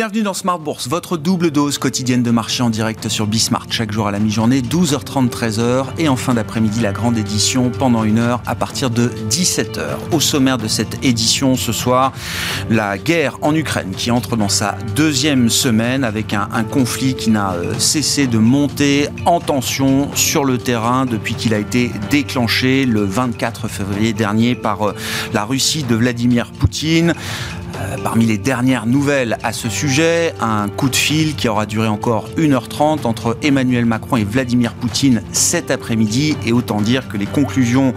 Bienvenue dans Smart Bourse, votre double dose quotidienne de marché en direct sur Bismart, chaque jour à la mi-journée, 12h30, 13h, et en fin d'après-midi, la grande édition pendant une heure à partir de 17h. Au sommaire de cette édition ce soir, la guerre en Ukraine qui entre dans sa deuxième semaine avec un, conflit qui n'a euh, cessé de monter en tension sur le terrain depuis qu'il a été déclenché le 24 février dernier par euh, la Russie de Vladimir Poutine. Euh, parmi les dernières nouvelles à ce sujet, un coup de fil qui aura duré encore 1h30 entre Emmanuel Macron et Vladimir Poutine cet après-midi. Et autant dire que les conclusions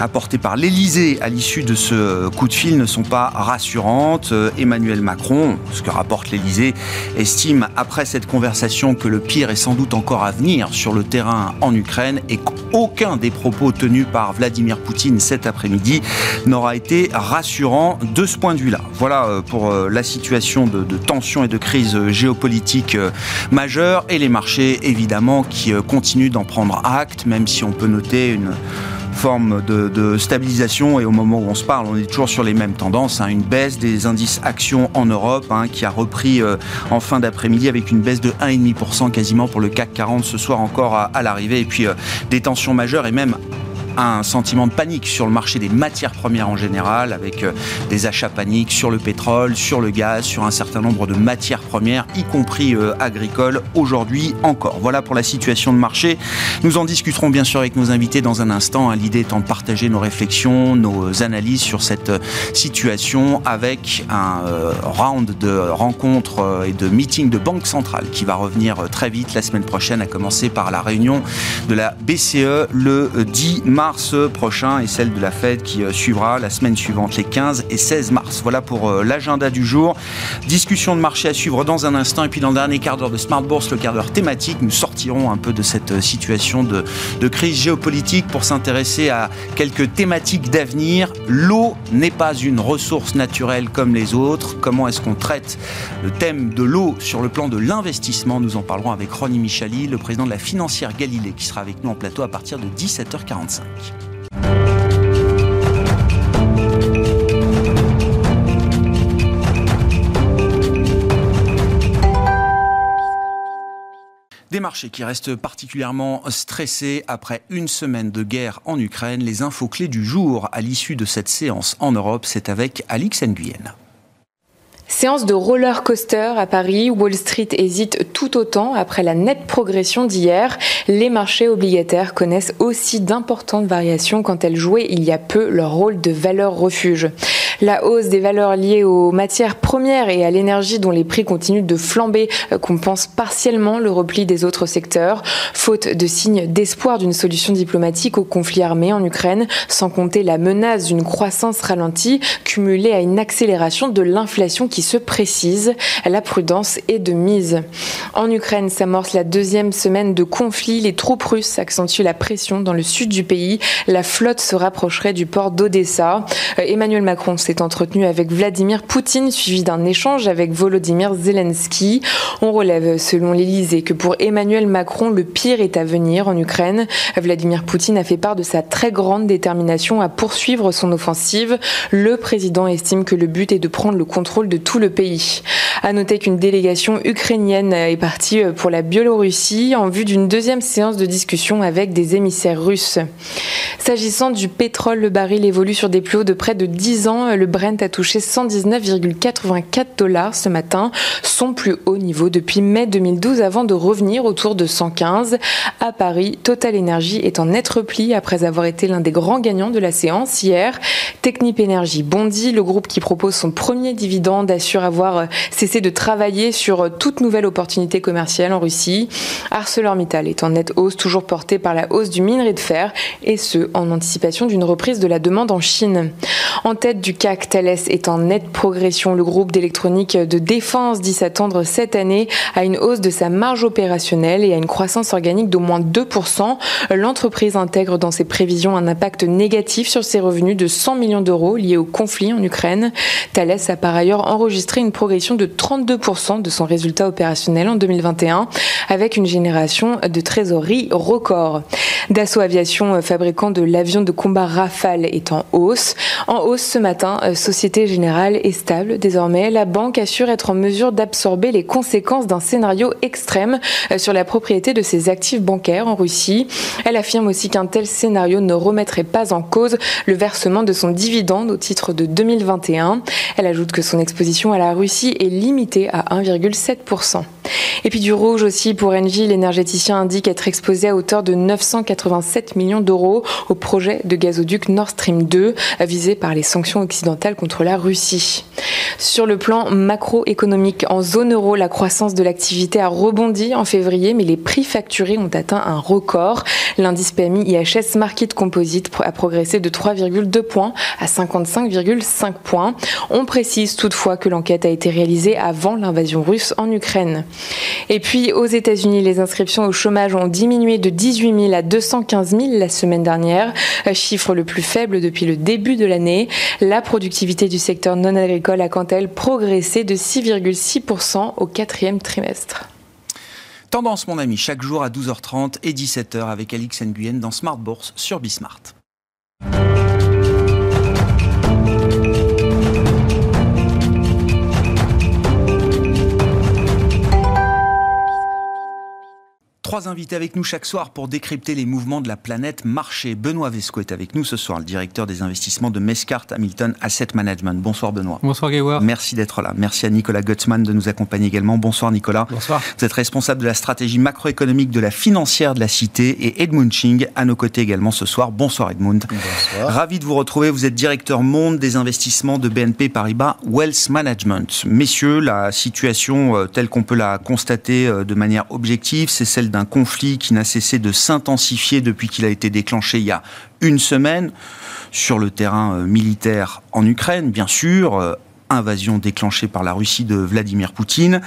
apportées par l'Elysée à l'issue de ce coup de fil ne sont pas rassurantes. Euh, Emmanuel Macron, ce que rapporte l'Elysée, estime après cette conversation que le pire est sans doute encore à venir sur le terrain en Ukraine et qu'aucun des propos tenus par Vladimir Poutine cet après-midi n'aura été rassurant de ce point de vue-là. Euh, pour euh, la situation de, tension et de crise géopolitique euh, majeure et les marchés évidemment qui continuent d'en prendre acte, même si on peut noter une forme de, stabilisation et au moment où on se parle, on est toujours sur les mêmes tendances. Hein. une baisse des indices actions en Europe hein, qui a repris en fin d'après-midi avec une baisse de 1,5% quasiment pour le CAC 40 ce soir encore à, l'arrivée et puis des tensions majeures et même un sentiment de panique sur le marché des matières premières en général, avec euh, des achats paniques sur le pétrole, sur le gaz, sur un certain nombre de matières premières, y compris euh, agricoles, aujourd'hui encore. Voilà pour la situation de marché. Nous en discuterons bien sûr avec nos invités dans un instant. Hein. L'idée étant de partager nos réflexions, nos analyses sur cette euh, situation avec un round de rencontres et de meetings de banque centrale qui va revenir très vite la semaine prochaine, à commencer par la réunion de la BCE le 10 mars mars prochain et celle de la Fed qui euh, suivra la semaine suivante, les 15 et 16 mars. Voilà pour euh, l'agenda du jour. Discussion de marché à suivre dans un instant et puis dans le dernier quart d'heure de Smart Bourse, le quart d'heure thématique, nous sortirons un peu de cette euh, situation de, crise géopolitique pour s'intéresser à quelques thématiques d'avenir. L'eau n'est pas une ressource naturelle comme les autres. Comment est-ce qu'on traite le thème de l'eau sur le plan de l'investissement? Nous en parlerons avec Ronnie Michali, le président de la financière Galilée, qui sera avec nous en plateau à partir de 17h45. Des marchés qui restent particulièrement stressés après une semaine de guerre en Ukraine. Les infos clés du jour à l'issue de cette séance en Europe, c'est avec Alix Nguyen. Séance de roller coaster à Paris. Wall Street hésite tout autant après la nette progression d'hier. Les marchés obligataires connaissent aussi d'importantes variations quand elles jouaient il y a peu leur rôle de valeur refuge. La hausse des valeurs liées aux matières premières et à l'énergie dont les prix continuent de flamber euh, compense partiellement le repli des autres secteurs, faute de signes d'espoir d'une solution diplomatique au conflit armé en Ukraine, sans compter la menace d'une croissance ralentie cumulée à une accélération de l'inflation qui se précise. La prudence est de mise. En Ukraine s'amorce la deuxième semaine de conflit. Les troupes russes accentuent la pression dans le sud du pays. La flotte se rapprocherait du port d'Odessa. Euh, Emmanuel Macron s'est entretenu avec Vladimir Poutine, suivi d'un échange avec Volodymyr Zelensky. On relève, selon l'Élysée, que pour Emmanuel Macron, le pire est à venir en Ukraine. Vladimir Poutine a fait part de sa très grande détermination à poursuivre son offensive. Le président estime que le but est de prendre le contrôle de tout le pays. À noter qu'une délégation ukrainienne est partie pour la Biélorussie en vue d'une deuxième séance de discussion avec des émissaires russes. S'agissant du pétrole, le baril évolue sur des plus hauts de près de 10 ans le Brent a touché 119,84 dollars ce matin, son plus haut niveau depuis mai 2012 avant de revenir autour de 115. À Paris, Total Energy est en net repli après avoir été l'un des grands gagnants de la séance hier. Technip Energy bondit, le groupe qui propose son premier dividende assure avoir cessé de travailler sur toute nouvelle opportunité commerciale en Russie. ArcelorMittal est en nette hausse, toujours porté par la hausse du minerai de fer, et ce, en anticipation d'une reprise de la demande en Chine. En tête du CAC, Thales est en nette progression. Le groupe d'électronique de défense dit s'attendre cette année à une hausse de sa marge opérationnelle et à une croissance organique d'au moins 2%. L'entreprise intègre dans ses prévisions un impact négatif sur ses revenus de 100 millions d'euros liés au conflit en Ukraine. Thales a par ailleurs enregistré une progression de 32% de son résultat opérationnel en 2021, avec une génération de trésorerie record. Dassault Aviation, fabricant de l'avion de combat Rafale, est en hausse. En hausse ce matin, Société Générale est stable. Désormais, la banque assure être en mesure d'absorber les conséquences d'un scénario extrême sur la propriété de ses actifs bancaires en Russie. Elle affirme aussi qu'un tel scénario ne remettrait pas en cause le versement de son dividende au titre de 2021. Elle ajoute que son exposition à la Russie est limitée à 1,7%. Et puis du rouge aussi pour Engie, l'énergéticien indique être exposé à hauteur de 987 millions d'euros au projet de gazoduc Nord Stream 2 visé par les sanctions occidentales contre la Russie. Sur le plan macroéconomique, en zone euro, la croissance de l'activité a rebondi en février, mais les prix facturés ont atteint un record. L'indice PMI IHS Market Composite a progressé de 3,2 points à 55,5 points. On précise toutefois que l'enquête a été réalisée avant l'invasion russe en Ukraine. Et puis aux États-Unis, les inscriptions au chômage ont diminué de 18 000 à 215 000 la semaine dernière, chiffre le plus faible depuis le début de l'année. La productivité du secteur non agricole a quant à elle progressé de 6,6% au quatrième trimestre. Tendance, mon ami, chaque jour à 12h30 et 17h avec Alix Nguyen dans Smart Bourse sur Bismart. Trois invités avec nous chaque soir pour décrypter les mouvements de la planète marché. Benoît Vesco est avec nous ce soir, le directeur des investissements de Mescart Hamilton Asset Management. Bonsoir Benoît. Bonsoir Grégoire. Merci d'être là. Merci à Nicolas Gutzmann de nous accompagner également. Bonsoir Nicolas. Bonsoir. Vous êtes responsable de la stratégie macroéconomique de la financière de la Cité et Edmund Ching à nos côtés également ce soir. Bonsoir Edmund. Bonsoir. Ravi de vous retrouver. Vous êtes directeur monde des investissements de BNP Paribas Wealth Management. Messieurs, la situation euh, telle qu'on peut la constater euh, de manière objective, c'est celle d'un conflit qui n'a cessé de s'intensifier depuis qu'il a été déclenché il y a une semaine sur le terrain euh, militaire en Ukraine, bien sûr, invasion déclenchée par la Russie de Vladimir Poutine.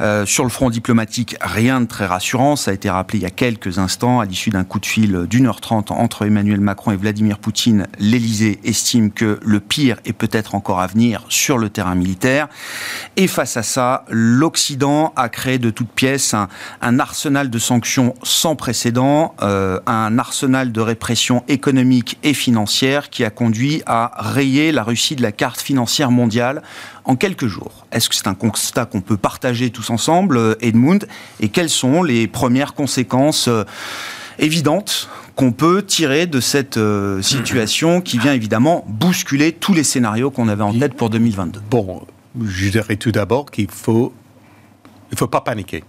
Euh, sur le front diplomatique, rien de très rassurant. Ça a été rappelé il y a quelques instants, à l'issue d'un coup de fil d'une heure trente entre Emmanuel Macron et Vladimir Poutine. L'Elysée estime que le pire est peut-être encore à venir sur le terrain militaire. Et face à ça, l'Occident a créé de toutes pièces un, un arsenal de sanctions sans précédent, euh, un arsenal de répression économique et financière qui a conduit à rayer la Russie de la carte financière mondiale en quelques jours. Est-ce que c'est un constat qu'on peut partager tous ensemble, euh, Edmund Et quelles sont les premières conséquences euh, évidentes qu'on peut tirer de cette euh, situation qui vient évidemment bousculer tous les scénarios qu'on avait en tête pour 2022 Bon, je dirais tout d'abord qu'il faut, il faut pas paniquer.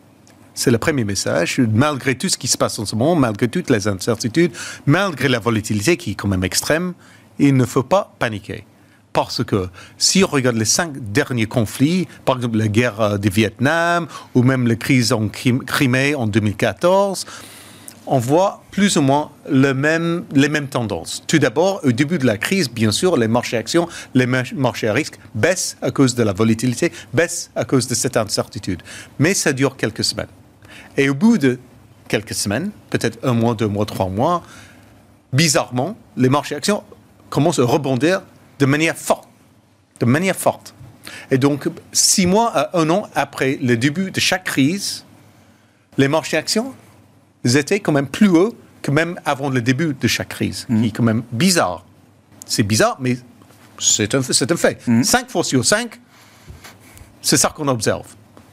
C'est le premier message. Malgré tout ce qui se passe en ce moment, malgré toutes les incertitudes, malgré la volatilité qui est quand même extrême, il ne faut pas paniquer. Parce que si on regarde les cinq derniers conflits, par exemple la guerre du Vietnam ou même la crise en Crimée en 2014, on voit plus ou moins le même, les mêmes tendances. Tout d'abord, au début de la crise, bien sûr, les marchés actions, les marchés à risque baissent à cause de la volatilité, baissent à cause de cette incertitude. Mais ça dure quelques semaines. Et au bout de quelques semaines, peut-être un mois, deux mois, trois mois, bizarrement, les marchés actions commencent à rebondir de manière forte. De manière forte. Et donc, six mois à un an après le début de chaque crise, les marchés actions étaient quand même plus hauts que même avant le début de chaque crise, qui est quand même bizarre. C'est bizarre, mais c'est un, c'est un fait. Mm. Cinq fois sur cinq, c'est ça qu'on observe.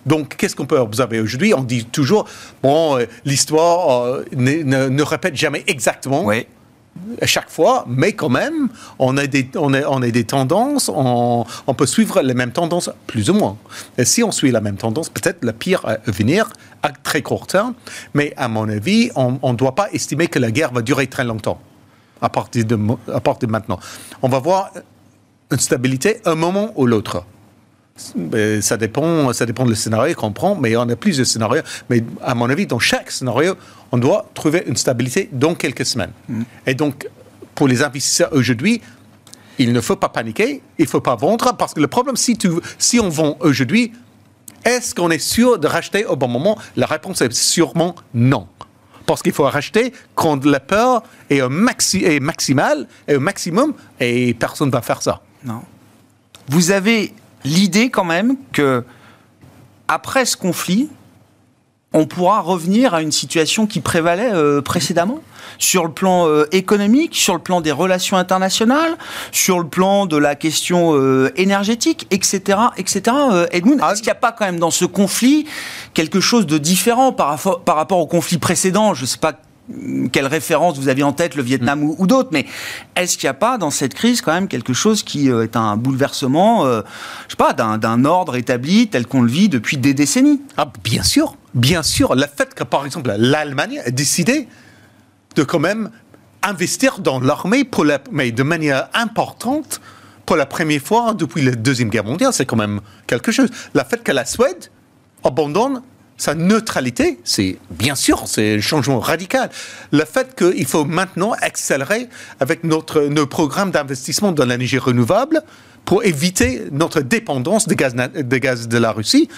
Donc, qu'est-ce qu'on peut observer aujourd'hui? On dit toujours, bon, euh, l'histoire euh, ne, ne- ne répète jamais exactement Oui. À chaque fois, mais quand même, on a des, on a, on a des tendances, on, peut suivre les mêmes tendances, plus ou moins. Et si on suit la même tendance, peut-être le pire à venir à très court terme, mais à mon avis, on ne doit pas estimer que la guerre va durer très longtemps, à partir de, à partir de maintenant. On va voir une stabilité un moment ou l'autre. Ça dépend, ça dépend du scénario qu'on prend, mais on a plusieurs scénarios. Mais à mon avis, dans chaque scénario, on doit trouver une stabilité dans quelques semaines. Et donc, pour les investisseurs aujourd'hui, il ne faut pas paniquer, il ne faut pas vendre, parce que le problème, si, tu, si on vend aujourd'hui, est-ce qu'on est sûr de racheter au bon moment? La réponse est sûrement non. Parce qu'il faut racheter quand la peur est, au maxi, est maximale, et au maximum, et personne ne va faire ça. Non. Vous avez l'idée quand même que après ce conflit, on pourra revenir à une situation qui prévalait euh, précédemment sur le plan euh, économique, sur le plan des relations internationales, sur le plan de la question euh, énergétique, etc., etc. Edmund, est-ce qu'il n'y a pas quand même dans ce conflit quelque chose de différent par rapport, par rapport au conflit précédent? Je ne sais pas quelle référence vous avez en tête, le Vietnam ou, d'autres, mais est-ce qu'il n'y a pas dans cette crise quand même quelque chose qui est un bouleversement, je sais pas, d'un ordre établi tel qu'on le vit depuis des décennies? Ah, Bien sûr, bien sûr, le fait que, par exemple, l'Allemagne a décidé de quand même investir dans l'armée, pour mais de manière importante, pour la première fois depuis la Deuxième Guerre mondiale, c'est quand même quelque chose. Le fait que la Suède abandonne sa neutralité, c'est bien sûr, c'est un changement radical. Le fait qu'il faut maintenant accélérer avec notre, nos programmes d'investissement dans l'énergie renouvelable pour éviter notre dépendance des gaz, des gaz de la Russie,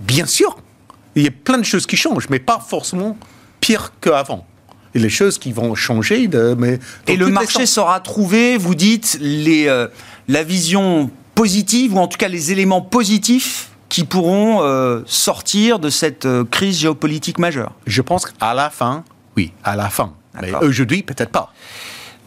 bien sûr, il y a plein de choses qui changent, mais pas forcément pire qu'avant. Et les choses qui vont changer. De, mais et le marché saura trouver, vous dites, les, euh, la vision positive, ou en tout cas les éléments positifs qui pourront euh, sortir de cette euh, crise géopolitique majeure Je pense qu'à la fin, oui, à la fin. Mais aujourd'hui, peut-être pas.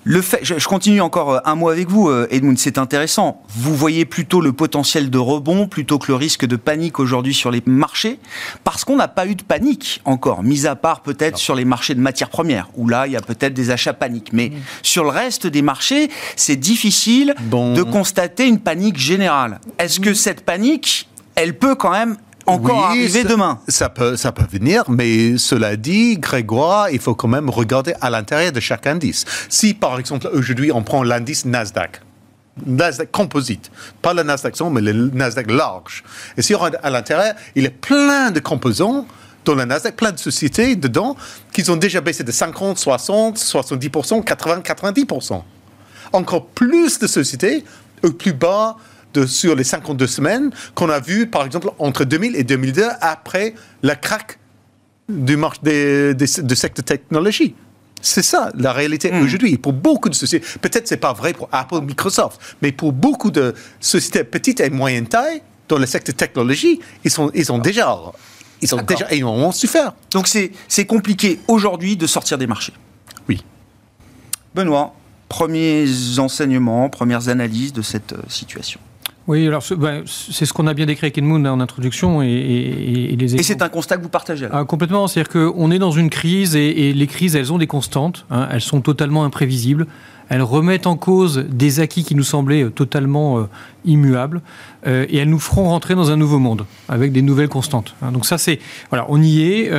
Le fait, je, continue encore euh, un mot avec vous, Edmund, c'est intéressant. Vous voyez plutôt le potentiel de rebond plutôt que le risque de panique aujourd'hui sur les marchés, parce qu'on n'a pas eu de panique encore, mis à part peut-être sur les marchés de matières premières, où là, il y a peut-être des achats paniques. Mais mm. sur le reste des marchés, c'est difficile de constater une panique générale. Est-ce que cette panique, elle peut quand même encore arriver demain. Ça peut, ça peut venir, mais cela dit, Grégoire, il faut quand même regarder à l'intérieur de chaque indice. Si, par exemple, aujourd'hui, on prend l'indice Nasdaq, Nasdaq composite, pas le Nasdaq son, mais le Nasdaq large. Et si on regarde à l'intérieur, il y a plein de composants dans le Nasdaq, plein de sociétés dedans qui ont déjà baissé de 50, 60, 70%, 80, 90%. Encore plus de sociétés au plus bas de, sur les 52 semaines qu'on a vu, par exemple, entre 2000 et 2002, après le crack du marché des, de secteur technologie. C'est ça la réalité hmm. aujourd'hui. Pour beaucoup de sociétés, peut-être c'est pas vrai pour Apple, Microsoft, mais pour beaucoup de sociétés petites et moyennes taille dans le secteur technologie, ils sont, ils ont déjà, ils ont déjà énormément souffert. Donc c'est compliqué aujourd'hui de sortir des marchés. Oui. Benoît, premiers enseignements, premières analyses de cette euh, situation. Oui, alors ben, c'est ce qu'on a bien décrit avec Edmund en introduction et, et, les Et c'est un constat que vous partagez ah, Complètement, c'est-à-dire qu'on est dans une crise et, les crises, elles ont des constantes, hein. elles sont totalement imprévisibles elles remettent en cause des acquis qui nous semblaient euh, totalement euh, immuables, euh, et elles nous feront rentrer dans un nouveau monde avec des nouvelles constantes. Hein. Donc ça, c'est voilà, on y est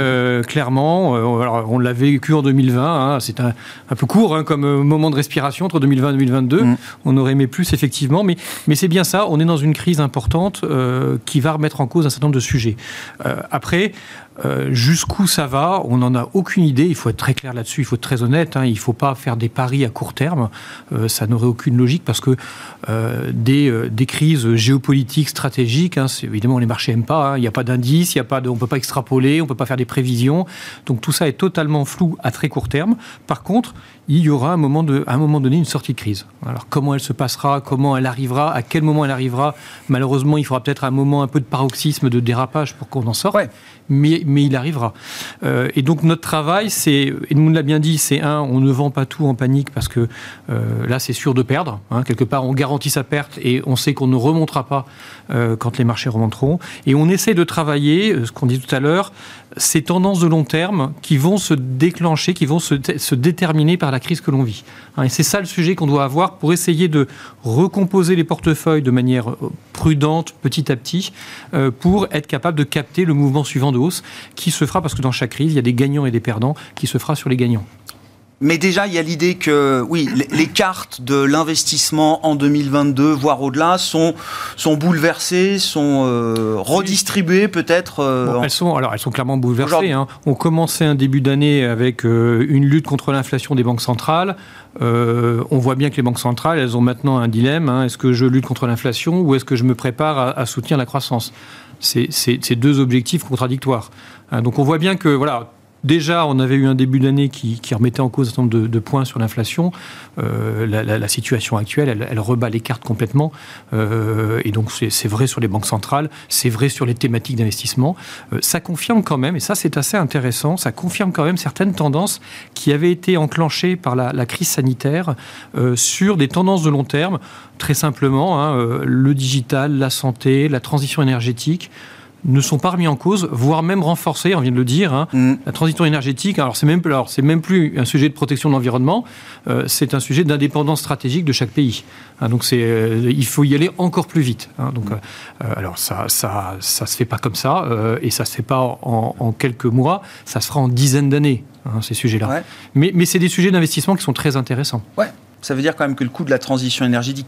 clairement. on l'a vécu en 2020. Hein. c'est un, peu court hein, comme moment de respiration entre 2020 et 2022. Mm. On aurait aimé plus effectivement, mais mais c'est bien ça. On est dans une crise importante qui va remettre en cause un certain nombre de sujets. après, euh, jusqu'où ça va, on n'en a aucune idée. Il faut être très clair là-dessus, il faut être très honnête. Hein. Il ne faut pas faire des paris à court terme. Euh, ça n'aurait aucune logique parce que euh, des, crises géopolitiques, stratégiques, hein, évidemment, les marchés n'aiment pas. Hein. Il n'y a pas d'indice, on ne peut pas extrapoler, on ne peut pas faire des prévisions. Donc tout ça est totalement flou à très court terme. Par contre, il y aura un moment de, à un moment donné une sortie de crise. Alors comment elle se passera, comment elle arrivera, à quel moment elle arrivera, malheureusement il faudra peut-être un moment un peu de paroxysme, de dérapage pour qu'on en sorte, mais, mais il arrivera. Euh, et donc notre travail, c'est, Edmund l'a bien dit, c'est un, on ne vend pas tout en panique parce que euh, là c'est sûr de perdre. Hein. quelque part on garantit sa perte et on sait qu'on ne remontera pas euh, quand les marchés remonteront. Et on essaie de travailler, ce qu'on dit tout à l'heure, ces tendances de long terme qui vont se déclencher, qui vont se, déterminer par la crise que l'on vit. Hein, et c'est ça le sujet qu'on doit avoir pour essayer de recomposer les portefeuilles de manière euh, prudente, petit à petit, euh, pour être capable de capter le mouvement suivant de hausse qui se fera, parce que dans chaque crise, il y a des gagnants et des perdants, qui se fera sur les gagnants. Mais déjà, il y a l'idée que, oui, les cartes de l'investissement en 2022, voire au-delà, sont, sont bouleversées, sont euh, redistribuées peut-être. Euh, elles, sont, alors, elles sont clairement bouleversées. Hein. On commençait un début d'année avec euh, une lutte contre l'inflation des banques centrales. on voit bien que les banques centrales, elles ont maintenant un dilemme. Hein. Est-ce que je lutte contre l'inflation ou est-ce que je me prépare à, à soutenir la croissance? C'est deux objectifs contradictoires. Hein. donc on voit bien que, voilà, Déjà, on avait eu un début d'année qui, remettait en cause un certain nombre de, points sur l'inflation. Euh, la, situation actuelle, elle, rebat les cartes complètement. Euh, et donc, c'est vrai sur les banques centrales, c'est vrai sur les thématiques d'investissement. Euh, ça confirme quand même, et ça c'est assez intéressant, ça confirme quand même certaines tendances qui avaient été enclenchées par la, crise sanitaire sur des tendances de long terme. Très simplement, hein, le digital, la santé, la transition énergétique ne sont pas remis en cause, voire même renforcés, on vient de le dire. Hein. Mm. La transition énergétique, alors c'est même, alors même plus un sujet de protection de l'environnement, euh, c'est un sujet d'indépendance stratégique de chaque pays. Hein, donc c'est, euh, il faut y aller encore plus vite. Hein. donc, mm. euh, alors ça, ça, ça se fait pas comme ça, et ça se fait pas en, quelques mois, ça se fera en dizaines d'années, ces sujets-là. Mais, mais c'est des sujets d'investissement qui sont très intéressants. Ouais. Ça veut dire quand même que le coût de la transition énergétique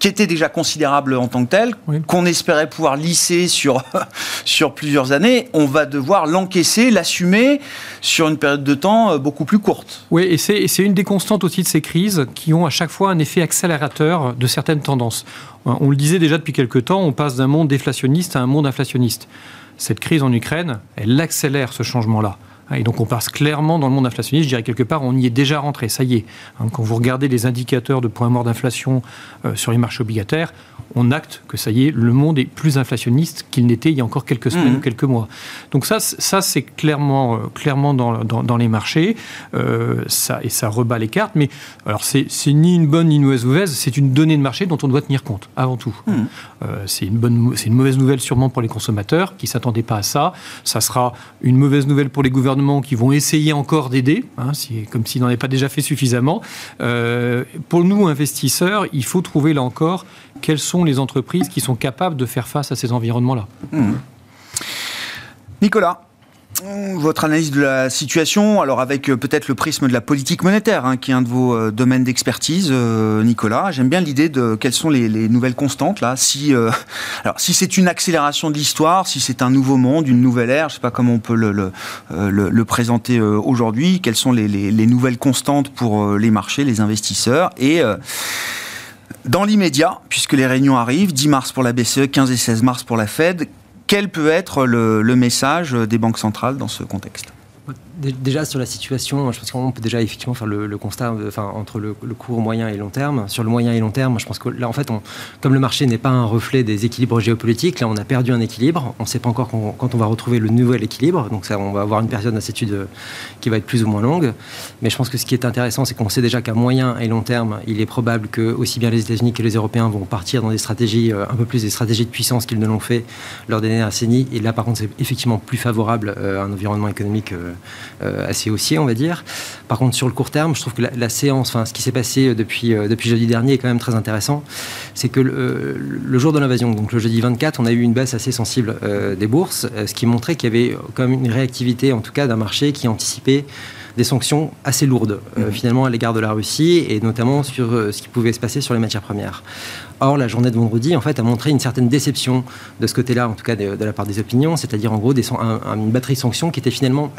qui était déjà considérable en tant que tel, qu'on espérait pouvoir lisser sur, sur plusieurs années, on va devoir l'encaisser, l'assumer sur une période de temps euh, beaucoup plus courte. Oui, et c'est une des constantes aussi de ces crises qui ont à chaque fois un effet accélérateur de certaines tendances. On le disait déjà depuis quelques temps, on passe d'un monde déflationniste à un monde inflationniste. Cette crise en Ukraine, elle accélère ce changement-là. Et donc on passe clairement dans le monde inflationniste, je dirais quelque part, on y est déjà rentré, ça y est. Hein, quand vous regardez les indicateurs de points morts d'inflation euh, sur les marchés obligataires, on acte que ça y est, le monde est plus inflationniste qu'il n'était il y a encore quelques semaines mmh. ou quelques mois. Donc ça, ça c'est clairement, euh, clairement dans, dans, les marchés, euh, ça, et ça rebat les cartes. Mais alors c'est ni une bonne ni une mauvaise nouvelle, c'est une donnée de marché dont on doit tenir compte avant tout. Mmh. c'est une bonne, une mauvaise nouvelle sûrement pour les consommateurs qui s'attendaient pas à ça. Ça sera une mauvaise nouvelle pour les gouvernements qui vont essayer encore d'aider, hein, comme s'ils n'en avaient pas déjà fait suffisamment. Euh, pour nous, investisseurs, il faut trouver là encore quelles sont les entreprises qui sont capables de faire face à ces environnements-là. Mmh. Nicolas votre analyse de la situation, alors avec euh, peut-être le prisme de la politique monétaire, hein, qui est un de vos euh, domaines d'expertise, euh, Nicolas. J'aime bien l'idée de quelles sont les, nouvelles constantes là. Si, alors si c'est une accélération de l'histoire, si c'est un nouveau monde, une nouvelle ère, je sais pas comment on peut le, le, le, présenter aujourd'hui. Quelles sont les, les, nouvelles constantes pour les marchés, les investisseurs et dans l'immédiat, puisque les réunions arrivent, 10 mars pour la BCE, 15 et 16 mars pour la Fed, quel peut être le, message des banques centrales dans ce contexte? Déjà sur la situation, je pense qu'on peut déjà effectivement faire le, constat enfin, entre le, court, moyen et long terme. Sur le moyen et long terme, je pense que là, en fait, comme le marché n'est pas un reflet des équilibres géopolitiques, là, on a perdu un équilibre. On ne sait pas encore quand, on va retrouver le nouvel équilibre. Donc, ça, on va avoir une période d'incertitude euh, qui va être plus ou moins longue. Mais je pense que ce qui est intéressant, c'est qu'on sait déjà qu'à moyen et long terme, il est probable que aussi bien les États-Unis que les Européens vont partir dans des stratégies, euh, un peu plus des stratégies de puissance qu'ils ne l'ont fait lors des dernières décennies. Et là, par contre, c'est effectivement plus favorable euh, à un environnement économique euh, assez haussier, on va dire. Par contre, sur le court terme, je trouve que la, séance, enfin, ce qui s'est passé euh, depuis, euh, depuis jeudi dernier est quand même très intéressant. C'est que le, jour de l'invasion, donc le jeudi 24, on a eu une baisse assez sensible des bourses, ce qui montrait qu'il y avait quand même une réactivité, en tout cas, d'un marché qui anticipait des sanctions assez lourdes mmh. finalement à l'égard de la Russie et notamment sur ce qui pouvait se passer sur les matières premières. Or, la journée de vendredi, en fait, a montré une certaine déception de ce côté-là, en tout cas de, la part des opinions, c'est-à-dire en gros des, une batterie de sanctions qui était finalement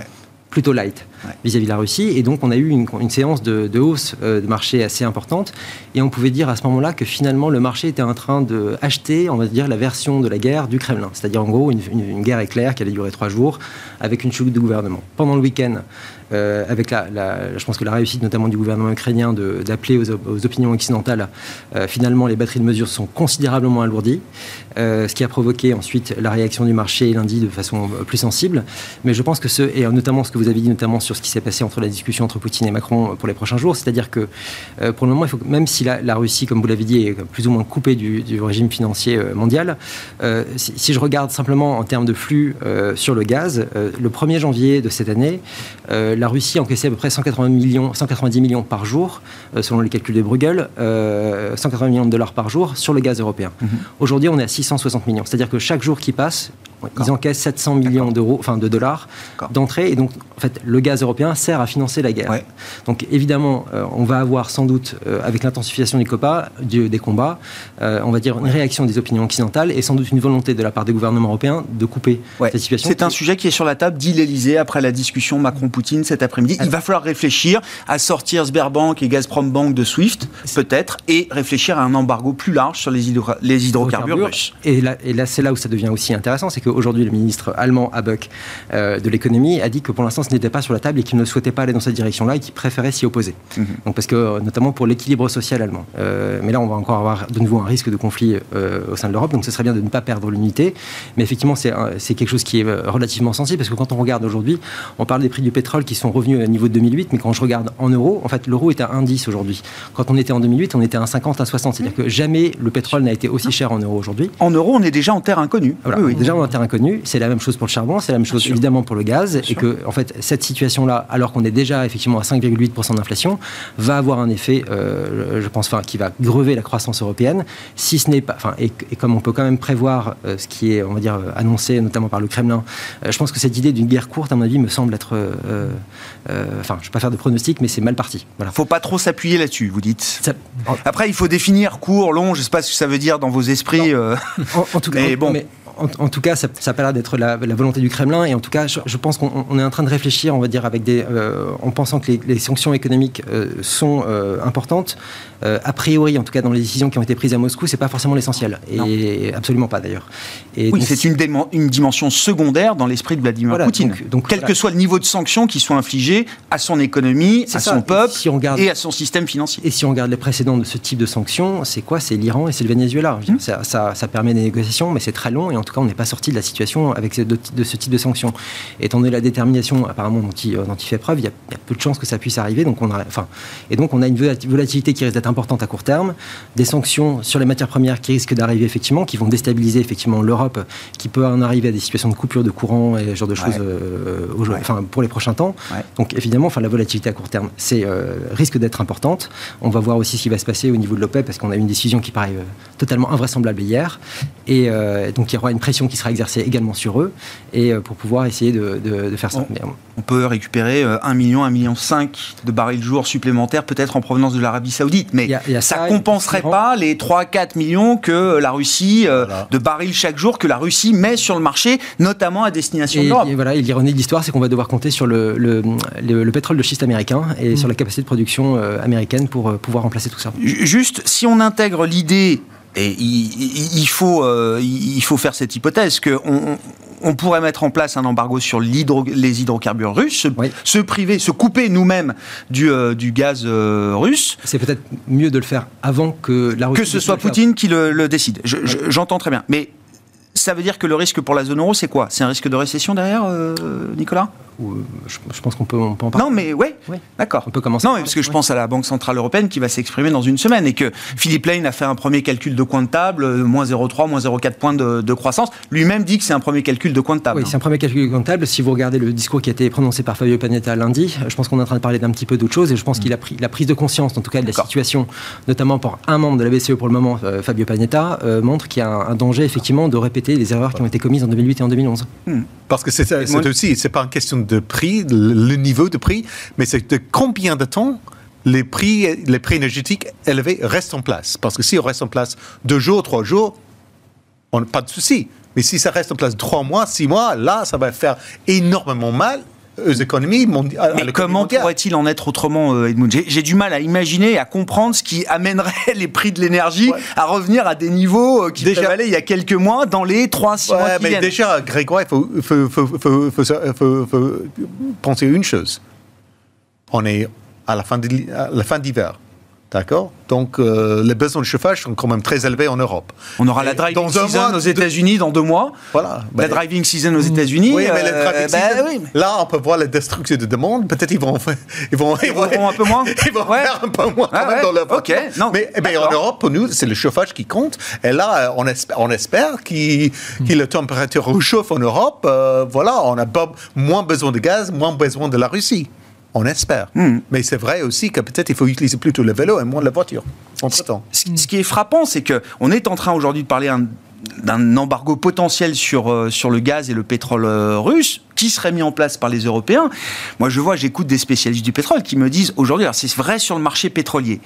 plutôt light vis-à-vis de la Russie. Et donc, on a eu une, séance de, hausse euh, de marché assez importante. Et on pouvait dire à ce moment-là que finalement, le marché était en train d'acheter, on va dire, la version de la guerre du Kremlin. C'est-à-dire, en gros, une, guerre éclair qui allait durer trois jours avec une chute de gouvernement. Pendant le week-end, euh, avec la, je pense que la réussite notamment du gouvernement ukrainien d'appeler aux, opinions occidentales, euh, finalement les batteries de mesures sont considérablement alourdies, euh, ce qui a provoqué ensuite la réaction du marché lundi de façon plus sensible. Mais je pense que ce, et notamment ce que vous avez dit notamment sur ce qui s'est passé entre la discussion entre Poutine et Macron pour les prochains jours, c'est-à-dire que pour le moment, même si la, Russie, comme vous l'avez dit, est plus ou moins coupée du, régime financier mondial, si, je regarde simplement en termes de flux sur le gaz, le 1er janvier de cette année, la Russie encaissait à peu près 180 millions, 190 millions par jour, euh, selon les calculs de Bruegel, 180 euh, millions de dollars par jour sur le gaz européen. Mhm. Aujourd'hui, on est à 660 millions. C'est-à-dire que chaque jour qui passe, ils encaissent 700 millions d'euros, enfin de dollars d'entrée. Et donc, en fait, le gaz européen sert à financer la guerre. Donc, évidemment, euh, on va avoir sans doute, avec l'intensification COPA, des combats, on va dire une réaction des opinions occidentales et sans doute une volonté de la part des gouvernements européens de couper cette situation. C'est un sujet qui est sur la table, dit l'Elysée, après la discussion Macron-Poutine cet après-midi. Il va falloir réfléchir à sortir Sberbank et Gazprom Bank de SWIFT, peut-être, et réfléchir à un embargo plus large sur les, les hydrocarbures russes. Et là, et là c'est là où ça devient aussi intéressant, c'est que qu'aujourd'hui, le ministre allemand, Habeck, de l'économie, a dit que pour l'instant, ce n'était pas sur la table et qu'il ne souhaitait pas aller dans cette direction-là et qu'il préférait s'y opposer. Mhm. Donc, parce que, notamment pour l'équilibre social allemand. mais là, on va encore avoir de nouveau un risque de conflit au sein de l'Europe, donc ce serait bien de ne pas perdre l'unité. Mais effectivement, c'est quelque chose qui est relativement sensible parce que quand on regarde aujourd'hui, on parle des prix du pétrole qui sont revenus à niveau de 2008, mais quand je regarde en euros, en fait, l'euro est à 1,10 aujourd'hui. Quand on était en 2008, on était à 1,50, 1,60. C'est-à-dire que jamais le pétrole n'a été aussi cher en euros aujourd'hui. En euros, on est déjà en terre inconnue. Voilà, oui, Déjà en terre inconnue. C'est la même chose pour le charbon, c'est la même chose évidemment pour le gaz. et que, en fait, cette situation-là, alors qu'on est déjà effectivement à 5,8% d'inflation, va avoir un effet, euh, je pense, enfin, qui va grever la croissance européenne. Si ce n'est pas, enfin, et, comme on peut quand même prévoir euh, ce qui est, on va dire, euh, annoncé notamment par le Kremlin, je pense que cette idée d'une guerre courte, à mon avis, me semble être, enfin, je ne vais pas faire de pronostic, mais c'est mal parti. Voilà. Faut pas trop s'appuyer là-dessus, vous dites. Après, il faut définir court, long. Je ne sais pas ce que ça veut dire dans vos esprits. En, tout cas, mais bon en, tout cas, ça, ça a l'air d'être la, volonté du Kremlin. Et en tout cas, je, pense qu'on est en train de réfléchir, on va dire, avec des, euh, en pensant que les, sanctions économiques euh, sont euh, importantes. a priori, en tout cas, dans les décisions qui ont été prises à Moscou, c'est pas forcément l'essentiel. Et absolument pas d'ailleurs. Oui, c'est une, une, dimension secondaire dans l'esprit de Vladimir Poutine. Donc, quel que soit le niveau de sanctions qui soit infligées à son économie, à son peuple et, à son système financier. Et si on regarde les précédents de ce type de sanctions, c'est quoi? C'est l'Iran et c'est le Venezuela. Mmh. Ça, ça, ça, permet des négociations, mais c'est très long et en tout cas, on n'est pas sorti de la situation avec ce, de, ce type de sanctions. Étant donné la détermination apparemment dont il, dont il fait preuve, il y, a, peu de chances que ça puisse arriver. Donc on a, enfin, et donc on a une volatilité qui risque d'être importante à court terme, des sanctions sur les matières premières qui risquent d'arriver effectivement, qui vont déstabiliser effectivement l'Europe, qui peut en arriver à des situations de coupure de courant et ce genre de choses euh, enfin, pour les prochains temps. Donc évidemment, enfin, la volatilité à court terme, c'est euh, risque d'être importante. On va voir aussi ce qui va se passer au niveau de l'OPEP parce qu'on a une décision qui paraît euh, totalement invraisemblable hier. Et donc il y aura une pression qui sera exercée également sur eux, et euh, pour pouvoir essayer de, faire ça. On, peut récupérer 1 million, 1 million 5 de barils jour supplémentaires, peut-être en provenance de l'Arabie Saoudite, mais ça, ne compenserait pas les 3-4 millions que la Russie, euh, de barils chaque jour, que la Russie met sur le marché, notamment à destination de l'Europe. Et voilà, l'ironie de l'histoire, c'est qu'on va devoir compter sur le, le, pétrole de schiste américain et sur mm. la capacité de production euh, américaine pour pouvoir remplacer tout ça. Juste, si on intègre l'idée et il, faut, euh, il faut faire cette hypothèse qu'on on pourrait mettre en place un embargo sur les hydrocarbures russes, se, priver, se couper nous-mêmes du, euh, du, gaz euh, russe. C'est peut-être mieux de le faire avant que la Russie. Que ce soit Poutine qui le, décide. J'entends très bien. Mais ça veut dire que le risque pour la zone euro, c'est quoi? C'est un risque de récession derrière, Nicolas? Euh, je, pense qu'on peut, en parler. Non, mais ouais, d'accord. On peut commencer. Non, parce que je pense à la Banque Centrale Européenne qui va s'exprimer dans une semaine et que Philippe Lane a fait un premier calcul de coin de table, euh, moins 0,3, moins 0,4 points de, croissance. Lui-même dit que c'est un premier calcul de coin de table. Oui, c'est un premier calcul de coin de table. Si vous regardez le discours qui a été prononcé par Fabio Panetta lundi, je pense qu'on est en train de parler d'un petit peu d'autre chose et je pense mm. qu'il a pris la prise de conscience, en tout cas, de la situation, notamment pour un membre de la BCE pour le moment, euh, Fabio Panetta, montre qu'il y a un, danger effectivement de répéter les erreurs qui ont été commises en 2008 et en 2011. Mm. Parce que c'est aussi, c'est pas une question de prix, le niveau de prix, mais c'est de combien de temps les prix, les prix énergétiques élevés restent en place? Parce que si on reste en place deux jours, trois jours, on n'a pas de souci. Mais si ça reste en place trois mois, six mois, là, ça va faire énormément mal aux économies mondiales. Mais comment pourrait-il en être autrement, euh, Edmund J'ai du mal à imaginer, à comprendre ce qui amènerait les prix de l'énergie à revenir à des niveaux euh, qui déjà, prévalaient il y a quelques mois dans les 3-6 mois qui mais Déjà, Grégoire, il faut, faut, faut, penser une chose. On est à la fin d'hiver. D'accord Donc, euh, les besoins de chauffage sont quand même très élevés en Europe. On aura la driving season aux États-Unis dans deux mois. Voilà. La driving season aux États-unis. Oui, mais la euh, driving ben season, là, on peut voir la destruction de demande. Peut-être ils vont, ils vont, ils vont, un peu moins. Ils vont faire un peu moins ah, dans leur Ok. Non. Mais, mais en Europe, pour nous, c'est le chauffage qui compte. Et là, on espère, on espère qu que la température rechauffe en Europe. Euh, voilà, on a moins besoin de gaz, moins besoin de la Russie. On espère. Hmm. Mais c'est vrai aussi que peut-être il faut utiliser plutôt le vélo et moins la voiture. Entre-temps. Ce, qui est frappant, c'est qu'on est en train aujourd'hui de parler d'un embargo potentiel sur, euh, sur le gaz et le pétrole euh, russe qui serait mis en place par les Européens. Moi, je vois, j'écoute des spécialistes du pétrole qui me disent aujourd'hui, c'est vrai sur le marché pétrolier,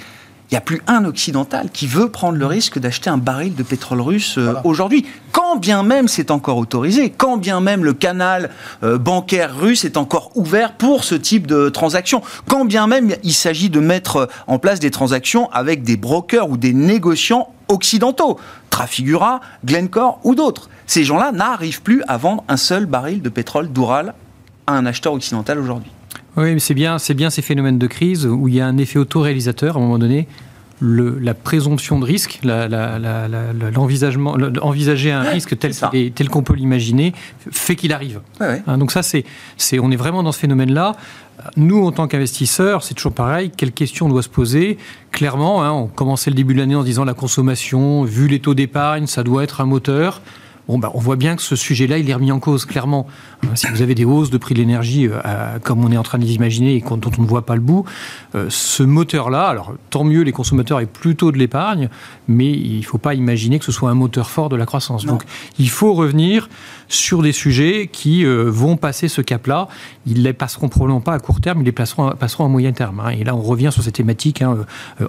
il n'y a plus un occidental qui veut prendre le risque d'acheter un baril de pétrole russe euh, aujourd'hui. Quand bien même c'est encore autorisé, quand bien même le canal euh, bancaire russe est encore ouvert pour ce type de transactions, quand bien même il s'agit de mettre en place des transactions avec des brokers ou des négociants occidentaux, Trafigura, Glencore ou d'autres. Ces gens-là n'arrivent plus à vendre un seul baril de pétrole d'Oural à un acheteur occidental aujourd'hui. Oui, mais c'est bien, c'est bien ces phénomènes de crise où il y a un effet autoréalisateur à un moment donné. Le, la présomption de risque, l'envisagement, envisager un risque tel, tel qu'on peut l'imaginer, fait qu'il arrive. Hein, donc ça, c'est, on est vraiment dans ce phénomène-là. Nous, en tant qu'investisseurs, c'est toujours pareil. Quelle question on doit se poser? Clairement, hein, on commençait le début de l'année en disant la consommation, vu les taux d'épargne, ça doit être un moteur. Bon, bah, on voit bien que ce sujet-là, il est remis en cause, clairement. Euh, si vous avez des hausses de prix de l'énergie, euh, comme on est en train de l'imaginer et dont on ne voit pas le bout, euh, ce moteur-là, alors tant mieux, les consommateurs aient plutôt de l'épargne, mais il ne faut pas imaginer que ce soit un moteur fort de la croissance. Donc, il faut revenir sur des sujets qui vont passer ce cap-là. Ils ne les passeront probablement pas à court terme, ils les passeront, passeront à moyen terme. Hein. Et là, on revient sur ces thématiques hein,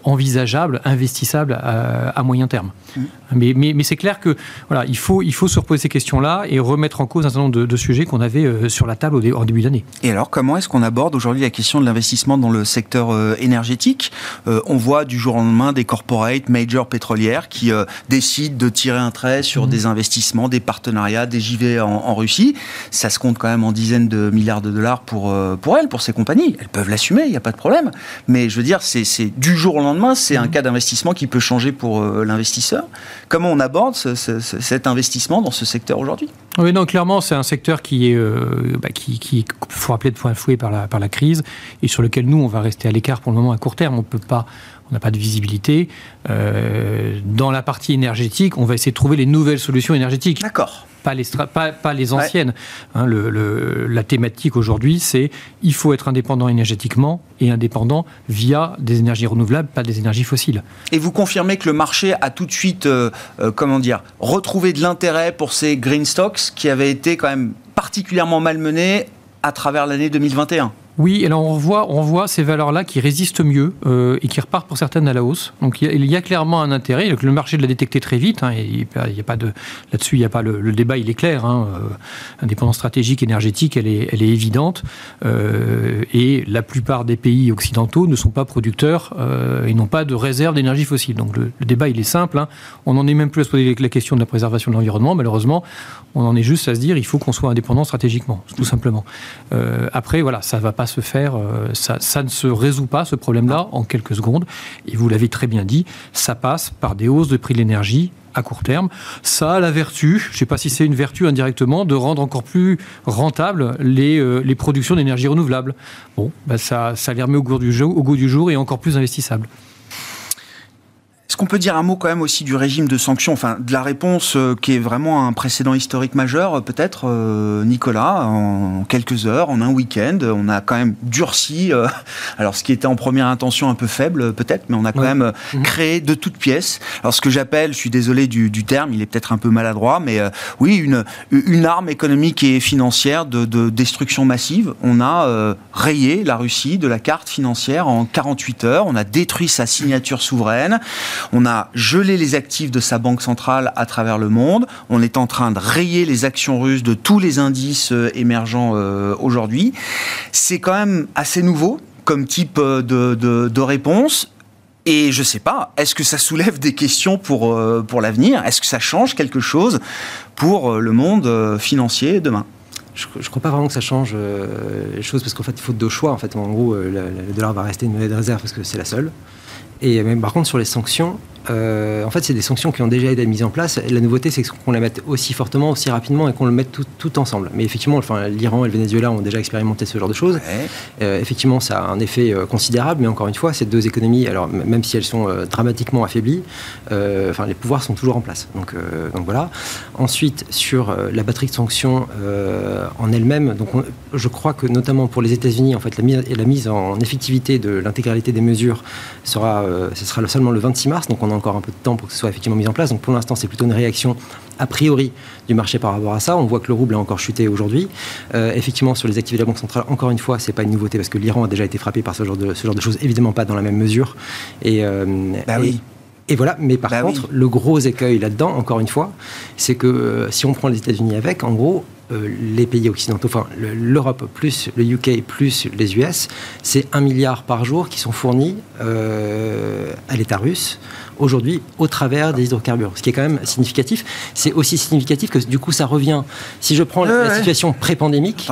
envisageables, investissables à, moyen terme. Mmh. Mais, mais, mais c'est clair que voilà, il faut, il faut se reposer ces questions-là et remettre en cause un certain nombre de, sujets qu'on avait euh, sur la table au, début d'année. Et alors, comment est-ce qu'on aborde aujourd'hui la question de l'investissement dans le secteur euh, énergétique? Euh, On voit du jour au lendemain des corporate major pétrolières qui décident de tirer un trait sur mmh. des investissements, des partenariats, des JV en, Russie. Ça se compte quand même en dizaines de milliards de dollars pour, pour elles, pour ces compagnies. Elles peuvent l'assumer, il n'y a pas de problème. Mais je veux dire, c'est du jour au lendemain, c'est un mmh. cas d'investissement qui peut changer pour l'investisseur. Comment on aborde cet investissement dans ce secteur aujourd'hui Oui, non, clairement, c'est un secteur qui est, euh, bah, qui, faut rappeler de point fouet par la, par la crise et sur lequel nous, on va rester à l'écart pour le moment à court terme. On peut pas, on n'a pas de visibilité. Euh, dans la partie énergétique, on va essayer de trouver les nouvelles solutions énergétiques. D'accord pas les, pas, les anciennes. Hein, le, la thématique aujourd'hui, c'est il faut être indépendant énergétiquement et indépendant via des énergies renouvelables, pas des énergies fossiles. Et vous confirmez que le marché a tout de suite, euh, euh, comment dire, retrouvé de l'intérêt pour ces green stocks qui avaient été quand même particulièrement malmenés à travers l'année 2021 oui, alors on voit, on voit ces valeurs-là qui résistent mieux euh, et qui repartent pour certaines à la hausse. Donc il y a, clairement un intérêt. Le marché l'a détecté très vite. Là-dessus, il y a pas le, débat, il est clair. Hein, euh, indépendance stratégique énergétique, elle est, elle est évidente. Euh, et la plupart des pays occidentaux ne sont pas producteurs et n'ont pas de réserve d'énergie fossile. Donc le, débat, il est simple. Hein. On n'en est même plus à se poser la question de la préservation de l'environnement. Malheureusement, on en est juste à se dire, il faut qu'on soit indépendant stratégiquement, tout simplement. après, voilà, ça va pas se faire, euh, ça, ne se résout pas, ce problème-là, en quelques secondes. Et vous l'avez très bien dit, ça passe par des hausses de prix de l'énergie à court terme. Ça a la vertu, je ne sais pas si c'est une vertu indirectement, de rendre encore plus rentables les, euh, les productions d'énergie renouvelable. Bon, bah ça, ça les remet au goût, du jour, au goût du jour et encore plus investissables. Est-ce qu'on peut dire un mot quand même aussi du régime de sanctions, enfin de la réponse euh, qui est vraiment un précédent historique majeur, euh, peut-être, euh, Nicolas, en quelques heures, en un week-end, on a quand même durci, alors ce qui était en première intention un peu faible peut-être, mais on a quand même mhm. créé de toutes pièces. Alors ce que j'appelle, je suis désolé du, terme, il est peut-être un peu maladroit, mais oui, une, une arme économique et financière de, de destruction massive. On a rayé la Russie de la carte financière en 48 heures, on a détruit sa signature souveraine. On a gelé les actifs de sa banque centrale à travers le monde. On est en train de rayer les actions russes de tous les indices euh, émergents euh, aujourd'hui. C'est quand même assez nouveau comme type euh, de, réponse. Et je ne sais pas, est-ce que ça soulève des questions pour, pour l'avenir? Est-ce que ça change quelque chose pour le monde financier demain? Je ne crois pas vraiment que ça change les choses parce qu'en fait, il faut deux choix. En fait, en gros, le, le dollar va rester une monnaie de réserve parce que c'est la seule. Et mais par contre, sur les sanctions, euh, en fait, c'est des sanctions qui ont déjà été mises en place. La nouveauté, c'est qu'on les mette aussi fortement, aussi rapidement et qu'on le mette tout, tout, ensemble. Mais effectivement, enfin, l'Iran et le Venezuela ont déjà expérimenté ce genre de choses. Euh, effectivement, ça a un effet euh, considérable, mais encore une fois, ces deux économies, alors même si elles sont dramatiquement affaiblies, enfin, les pouvoirs sont toujours en place. Donc, donc voilà. Ensuite, sur la batterie de sanctions en elle-même, donc je crois que notamment pour les États-Unis, en fait, la mise, la mise en effectivité de l'intégralité des mesures sera, ce sera seulement le 26 mars. Donc on en encore un peu de temps pour que ce soit effectivement mis en place. Donc pour l'instant, c'est plutôt une réaction a priori du marché par rapport à ça. On voit que le rouble a encore chuté aujourd'hui. Euh, effectivement, sur les activités de la Banque centrale, encore une fois, c'est pas une nouveauté parce que l'Iran a déjà été frappé par ce genre de, ce genre de choses, évidemment pas dans la même mesure. Et, euh, bah oui. Et voilà, mais par bah contre, le gros écueil là-dedans, encore une fois, c'est que euh, si on prend les États-Unis avec, en gros, euh, les pays occidentaux, enfin l'Europe plus le UK plus les US, c'est un milliard par jour qui sont fournis euh, à l'État russe aujourd'hui au travers des hydrocarbures. Ce qui est quand même significatif. C'est aussi significatif que du coup ça revient. Si je prends la, situation pré-pandémique,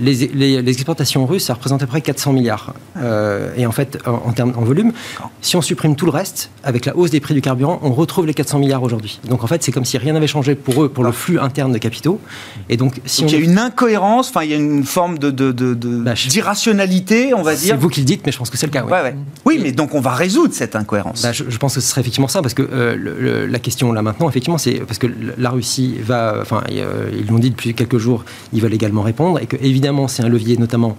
les, exportations russes, ça représente à peu près 400 milliards. Euh, et en fait, en, termes en volume, si on supprime tout le reste, avec la hausse des prix du carburant, on retrouve les 400 milliards aujourd'hui. Donc en fait, c'est comme si rien n'avait changé pour eux, pour le flux interne de capitaux. Et donc, si il y a une incohérence, enfin, il y a une forme de, bah, d'irrationalité, on va dire. C'est vous qui le dites, mais je pense que c'est le cas. Oui, mais donc on va résoudre cette incohérence. Bah, je, pense que ce serait effectivement ça, parce que euh, la question là maintenant, effectivement, c'est parce que la Russie va, enfin, euh, ils l'ont dit depuis quelques jours, ils veulent également répondre, et que évidemment c'est un levier notamment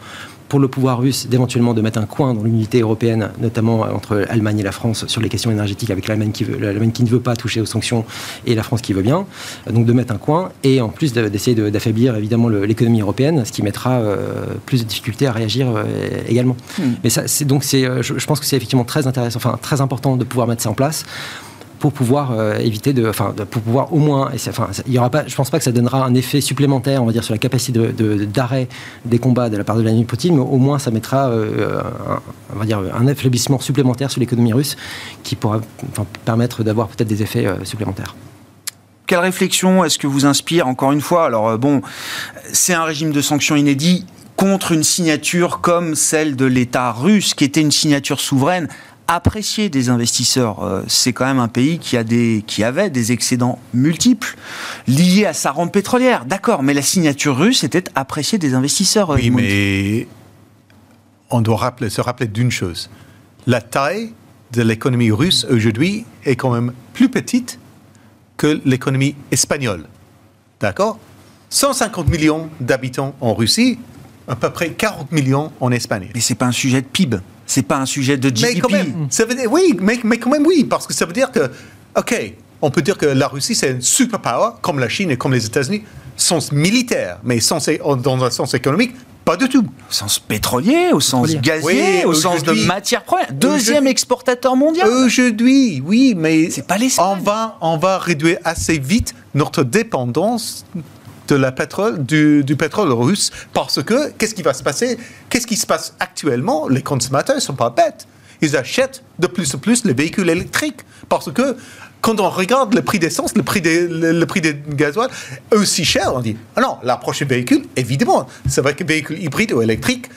pour le pouvoir russe d'éventuellement de mettre un coin dans l'unité européenne, notamment entre l'Allemagne et la France sur les questions énergétiques, avec l'Allemagne qui, qui, ne veut pas toucher aux sanctions et la France qui veut bien. Donc de mettre un coin et en plus d'essayer d'affaiblir évidemment l'économie européenne, ce qui mettra euh, plus de difficultés à réagir euh, également. Hmm. Mais ça, donc c'est, euh, je, je, pense que c'est effectivement très intéressant, enfin très important de pouvoir mettre ça en place pour pouvoir euh, éviter de, enfin, pour pouvoir au moins, et enfin, il y aura pas, je pense pas que ça donnera un effet supplémentaire, on va dire, sur la capacité d'arrêt de, des combats de la part de Vladimir Poutine, mais au moins ça mettra, euh, un, on va dire, un affaiblissement supplémentaire sur l'économie russe qui pourra permettre d'avoir peut-être des effets euh, supplémentaires. Quelle réflexion est-ce que vous inspire encore une fois Alors bon, c'est un régime de sanctions inédit contre une signature comme celle de l'État russe, qui était une signature souveraine apprécié des investisseurs. Euh, c'est quand même un pays qui, a des, qui avait des excédents multiples liés à sa rente pétrolière. D'accord, mais la signature russe était appréciée des investisseurs. Oui, mais on doit rappeler, se rappeler d'une chose. La taille de l'économie russe aujourd'hui est quand même plus petite que l'économie espagnole. D'accord? 150 millions d'habitants en Russie, à peu près 40 millions en Espagne. Mais c'est pas un sujet de PIB c'est pas un sujet de GDP. Mais quand même, ça veut dire, oui, mais, mais quand même oui, parce que ça veut dire que, ok, on peut dire que la Russie c'est une superpower, comme la Chine et comme les États-Unis, sens militaire, mais sens, dans un sens économique, pas du tout. Au sens pétrolier, au sens gazier, au sens de matières premières. Deuxième exportateur mondial. Aujourd'hui, oui, mais c'est pas on va, on va réduire assez vite notre dépendance de la pétrole, du, pétrole russe. Parce que, qu'est-ce qui va se passer? Qu'est-ce qui se passe actuellement? Les consommateurs ne sont pas bêtes. Ils achètent de plus en plus les véhicules électriques. Parce que quand on regarde le prix d'essence, le prix des, le, prix des gasoil, aussi cher, on dit, ah non, la prochaine véhicule, évidemment, c'est vrai que véhicule hybride ou électrique,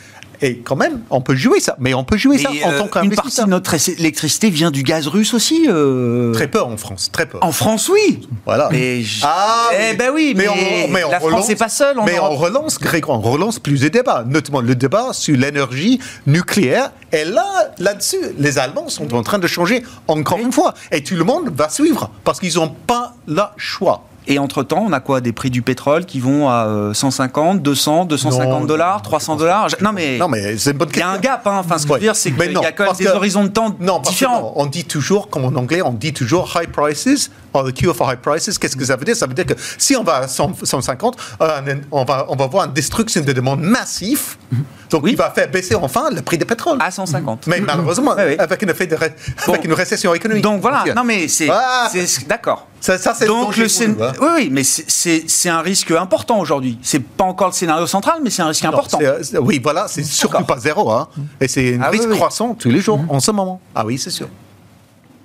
et quand même, on peut jouer ça. Mais on peut jouer ça en tant qu'investisseur. Une partie de notre électricité vient du gaz russe aussi euh. Très peu en France, très peu. En France, oui. Voilà. Mais ah, eh ben oui, mais, on, la France n'est pas seule. mais on relance, on relance plus de débats, notamment le débat sur l'énergie nucléaire. Et là, là-dessus, les Allemands sont en train de changer encore une fois. Et tout le monde va suivre parce qu'ils n'ont pas le choix. Et entre-temps, on a quoi Des prix du pétrole qui vont à 150, 200, 250 dollars, 300 dollars Non, mais, non, mais c'est une bonne Il y a un gap, hein. enfin, ce que je veux dire, c'est qu'il y a quand même des horizons de temps non, différents. on dit toujours, comme en anglais, on dit toujours high prices the cure for high prices. Qu'est-ce que ça veut dire? Ça veut dire que si on va à 150, euh, on, va, on va voir une destruction de demande massive. Donc, il va faire baisser enfin le prix du pétrole. À 150. Mais malheureusement, avec, une avec récession économique. Donc voilà, non mais c'est. Ah. D'accord. Ça, ça c'est Donc le hein. oui, oui, mais c'est un risque important aujourd'hui. C'est pas encore le scénario central, mais c'est un risque important. oui, voilà, c'est surtout pas zéro. Hein. Et c'est un ah risque croissant tous les jours, mm-hmm. en ce moment. Ah oui, c'est sûr.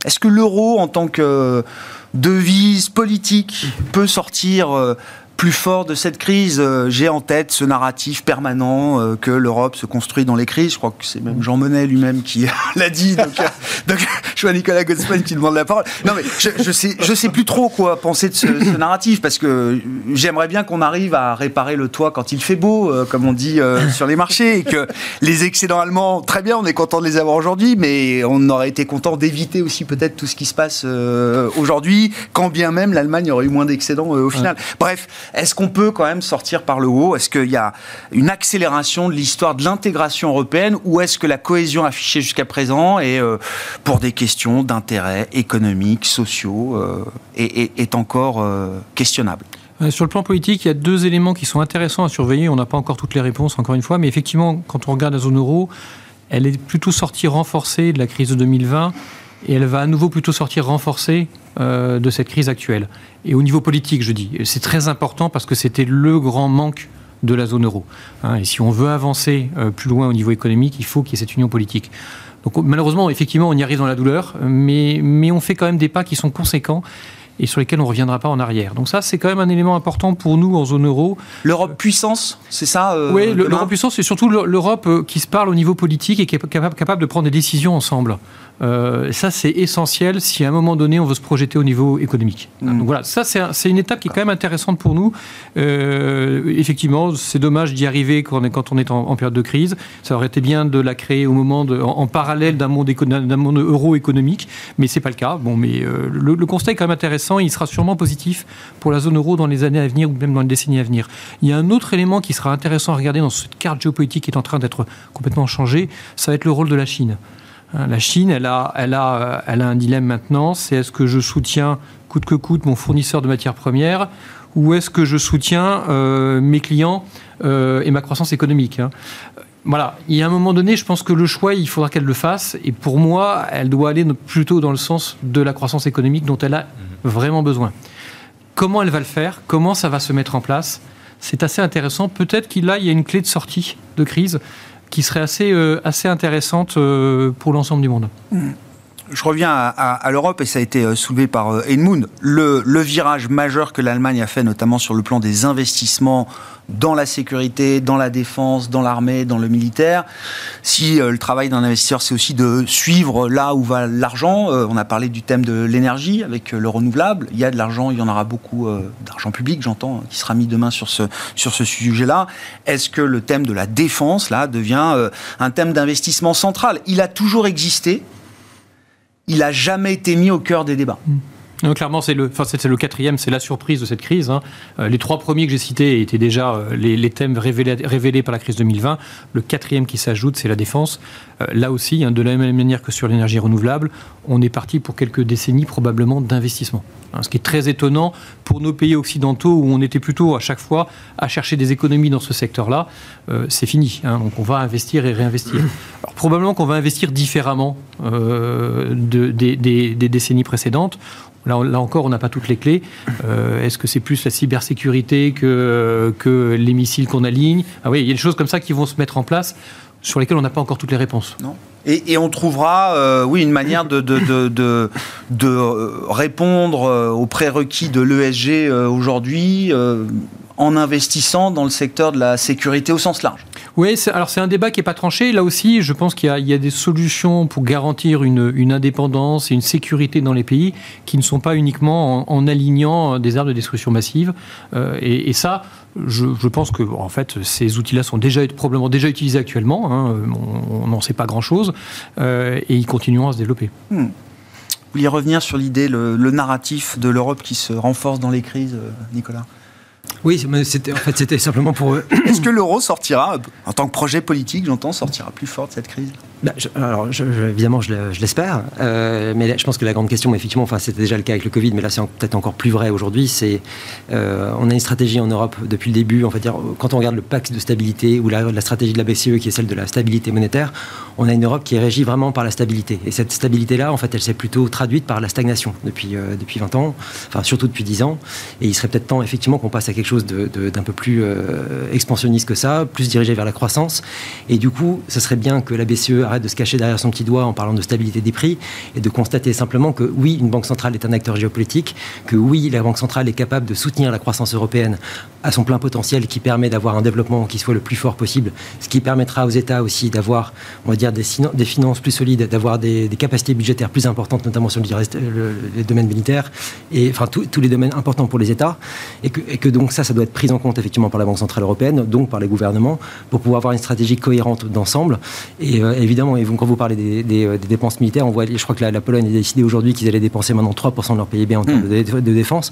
Est-ce que l'euro, en tant que devise politique, peut sortir euh, plus fort de cette crise. Euh, j'ai en tête ce narratif permanent euh, que l'Europe se construit dans les crises. Je crois que c'est même Jean Monnet lui-même qui l'a dit. Donc, euh, donc, je vois Nicolas Gosselin qui demande la parole. Non, mais je, je sais, je sais plus trop quoi penser de ce, narratif parce que j'aimerais bien qu'on arrive à réparer le toit quand il fait beau, comme on dit sur les marchés, et que les excédents allemands, très bien, on est content de les avoir aujourd'hui, mais on aurait été content d'éviter aussi peut-être tout ce qui se passe aujourd'hui, quand bien même l'Allemagne aurait eu moins d'excédents au final. Bref. Est-ce qu'on peut quand même sortir par le haut? Est-ce qu'il y a une accélération de l'histoire de l'intégration européenne ou est-ce que la cohésion affichée jusqu'à présent est, euh, pour des questions d'intérêt économiques, sociaux, euh, est, encore euh, questionnable? Sur le plan politique, il y a deux éléments qui sont intéressants à surveiller. On n'a pas encore toutes les réponses, encore une fois, mais effectivement, quand on regarde la zone euro, elle est plutôt sortie renforcée de la crise de 2020 et elle va à nouveau plutôt sortir renforcée euh, de cette crise actuelle. Et au niveau politique, je dis, c'est très important parce que c'était le grand manque de la zone euro. Hein. et si on veut avancer euh, plus loin au niveau économique, il faut qu'il y ait cette union politique. Donc malheureusement, effectivement, on y arrive dans la douleur, mais, mais on fait quand même des pas qui sont conséquents et sur lesquels on ne reviendra pas en arrière. Donc ça, c'est quand même un élément important pour nous en zone euro. L'Europe puissance, c'est ça euh, Oui, l'Europe puissance, c'est surtout l'Europe qui se parle au niveau politique et qui est capable, capable de prendre des décisions ensemble. Euh, ça, c'est essentiel si à un moment donné, on veut se projeter au niveau économique. Mm. Donc voilà, ça, c'est une étape qui est quand même intéressante pour nous. Euh, effectivement, c'est dommage d'y arriver quand on est, quand on est en, période de crise. Ça aurait été bien de la créer au moment de, en, parallèle d'un monde, monde euro-économique, mais c'est pas le cas. Bon, mais euh, le, le, constat est quand même intéressant. Il sera sûrement positif pour la zone euro dans les années à venir ou même dans les décennies à venir. Il y a un autre élément qui sera intéressant à regarder dans cette carte géopolitique qui est en train d'être complètement changée. Ça va être le rôle de la Chine. Hein, la Chine, elle a, elle a, elle a un dilemme maintenant, c'est est-ce que je soutiens coûte que coûte mon fournisseur de matières premières ou est-ce que je soutiens euh, mes clients euh, et ma croissance économique hein. Voilà, il y a un moment donné, je pense que le choix, il faudra qu'elle le fasse. Et pour moi, elle doit aller plutôt dans le sens de la croissance économique dont elle a mhm. vraiment besoin. Comment elle va le faire? Comment ça va se mettre en place? C'est assez intéressant. Peut-être qu'il y a une clé de sortie de crise qui serait assez, euh, assez intéressante euh, pour l'ensemble du monde. Hmm. Je reviens à, l'Europe et ça a été euh, soulevé par Edmund. Le, virage majeur que l'Allemagne a fait, notamment sur le plan des investissements dans la sécurité, dans la défense, dans l'armée, dans le militaire. Si euh, le travail d'un investisseur, c'est aussi de suivre là où va l'argent, euh, on a parlé du thème de l'énergie avec euh, le renouvelable. Il y a de l'argent, il y en aura beaucoup d'argent public, j'entends, qui sera mis demain sur ce, sur ce sujet-là. Est-ce que le thème de la défense, là, devient un thème d'investissement central? Il a toujours existé, il n'a jamais été mis au cœur des débats. Clairement, c'est le, enfin, c'est le quatrième, c'est la surprise de cette crise. Hein. Euh, les trois premiers que j'ai cités étaient déjà euh, les, thèmes révélés, par la crise 2020. Le quatrième qui s'ajoute, c'est la défense. Euh, là aussi, hein, de la même manière que sur l'énergie renouvelable, on est parti pour quelques décennies probablement d'investissement. Hein, ce qui est très étonnant pour nos pays occidentaux où on était plutôt à chaque fois à chercher des économies dans ce secteur-là. c'est fini. donc on va investir et réinvestir. Probablement qu'on va investir différemment de, des, des décennies précédentes. Là, encore, on n'a pas toutes les clés. Euh, est-ce que c'est plus la cybersécurité que, les missiles qu'on aligne? Ah oui, il y a des choses comme ça qui vont se mettre en place sur lesquelles on n'a pas encore toutes les réponses. Et, on trouvera, euh, une manière de, euh, répondre aux prérequis de l'ESG aujourd'hui en investissant dans le secteur de la sécurité au sens large. Oui, alors c'est un débat qui n'est pas tranché. Là aussi, je pense qu'il y, a des solutions pour garantir une, indépendance et une sécurité dans les pays qui ne sont pas uniquement en, alignant des armes de destruction massive. Euh, et, ça, je, pense que en fait, ces outils-là sont déjà probablement déjà utilisés actuellement. Hein. on n'en sait pas grand-chose euh, et ils continueront à se développer. Hmm. Vous vouliez revenir sur l'idée, le, narratif de l'Europe qui se renforce dans les crises, euh, Nicolas? Oui, c'était en fait c'était simplement pour. Est-ce que l'euro sortira, en tant que projet politique, j'entends, sortira plus fort de cette crise bah, Alors évidemment, je, l'espère, euh, mais je pense que la grande question, effectivement, enfin c'était déjà le cas avec le Covid, mais là c'est peut-être encore plus vrai aujourd'hui. C'est euh, on a une stratégie en Europe depuis le début. On va dire quand on regarde le pacte de stabilité ou la, la, stratégie de la BCE qui est celle de la stabilité monétaire, on a une Europe qui est régie vraiment par la stabilité. Et cette stabilité-là, en fait, elle s'est plutôt traduite par la stagnation depuis euh, depuis 20 ans, enfin surtout depuis 10 ans. Et il serait peut-être temps effectivement qu'on passe à quelque chose d'un peu plus euh, expansionniste que ça, plus dirigé vers la croissance. Et du coup, ce serait bien que la BCE arrête de se cacher derrière son petit doigt en parlant de stabilité des prix et de constater simplement que oui, une banque centrale est un acteur géopolitique, que oui, la banque centrale est capable de soutenir la croissance européenne à son plein potentiel qui permet d'avoir un développement qui soit le plus fort possible, ce qui permettra aux États aussi d'avoir, on va dire, des, finances plus solides, d'avoir des, capacités budgétaires plus importantes, notamment sur le, les domaines militaires, et enfin tous les domaines importants pour les États, et que, et que donc ça, ça doit être pris en compte effectivement par la Banque Centrale Européenne, donc par les gouvernements, pour pouvoir avoir une stratégie cohérente d'ensemble. Et euh, évidemment, évidemment, et quand vous parlez des, dépenses militaires, on voit, je crois que la, Pologne a décidé aujourd'hui qu'ils allaient dépenser maintenant 3% de leur PIB en termes hmm. de, défense.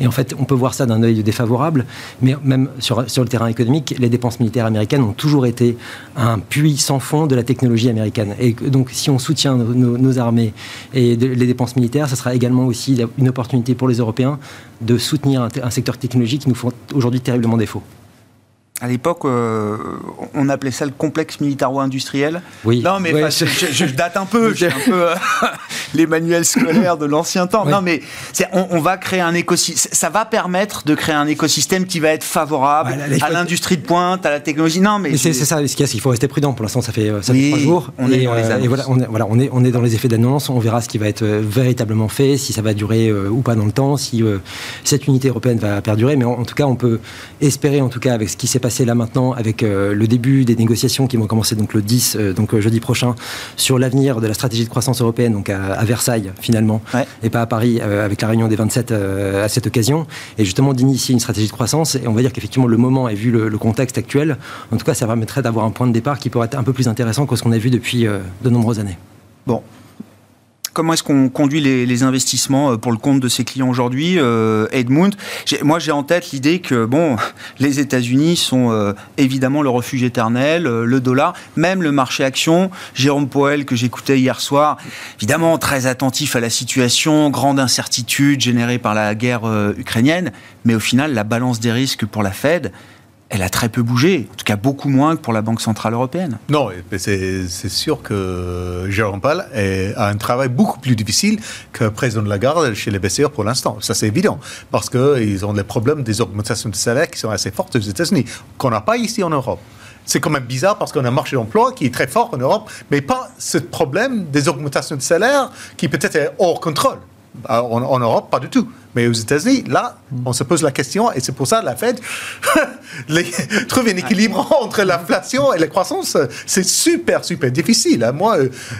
Et en fait, on peut voir ça d'un œil défavorable, mais même sur, sur le terrain économique, les dépenses militaires américaines ont toujours été un puits sans fond de la technologie américaine. Et donc, si on soutient nos, armées et les dépenses militaires, ce sera également aussi une opportunité pour les Européens de soutenir un, un secteur technologique qui nous font aujourd'hui terriblement défaut. À l'époque, euh, on appelait ça le complexe militaro-industriel. Oui. Non, mais je, date un peu. J'ai un peu euh, les manuels scolaires de l'ancien temps. Non, mais on, on, va créer un écosystème. Ça va permettre de créer un écosystème qui va être favorable à l'industrie de pointe, à la technologie. Non, mais, c'est ça. Ce qu'il faut rester prudent. Pour l'instant, ça fait, ça fait trois jours. On est dans les euh, et voilà, on est, voilà, on est, on est dans les effets d'annonce. On verra ce qui va être véritablement fait, si ça va durer ou pas dans le temps, si cette unité européenne va perdurer. Mais en, en, tout cas, on peut espérer, en tout cas, avec ce qui s'est passé là maintenant avec euh, le début des négociations qui vont commencer donc le 10, euh, donc euh, jeudi prochain, sur l'avenir de la stratégie de croissance européenne, donc à, Versailles finalement, et pas à Paris, avec la réunion des 27 à cette occasion, et justement d'initier une stratégie de croissance. Et on va dire qu'effectivement le moment, et vu le, le, contexte actuel, en tout cas, ça permettrait d'avoir un point de départ qui pourrait être un peu plus intéressant que ce qu'on a vu depuis de nombreuses années. Bon, comment est-ce qu'on conduit les, investissements euh, pour le compte de ses clients aujourd'hui, euh, Edmund? Moi, j'ai en tête l'idée que bon, les États-Unis sont euh, évidemment le refuge éternel, le dollar, même le marché action. Jérôme Powell que j'écoutais hier soir, évidemment très attentif à la situation, grande incertitude générée par la guerre ukrainienne, mais au final, la balance des risques pour la Fed elle a très peu bougé, en tout cas beaucoup moins que pour la Banque Centrale Européenne. Non, c'est sûr que Jérôme Powell a un travail beaucoup plus difficile que président de la garde chez les BCE pour l'instant. Ça, c'est évident, parce qu'ils ont les problèmes des augmentations de salaire qui sont assez fortes aux États-Unis, qu'on n'a pas ici en Europe. C'est quand même bizarre parce qu'on a un marché d'emploi qui est très fort en Europe, mais pas ce problème des augmentations de salaire qui peut-être est hors contrôle. en Europe, pas du tout. Mais aux États-Unis, là, on se pose la question, et c'est pour ça la Fed trouve un équilibre entre l'inflation et la croissance. C'est super, super difficile. Hein. Moi,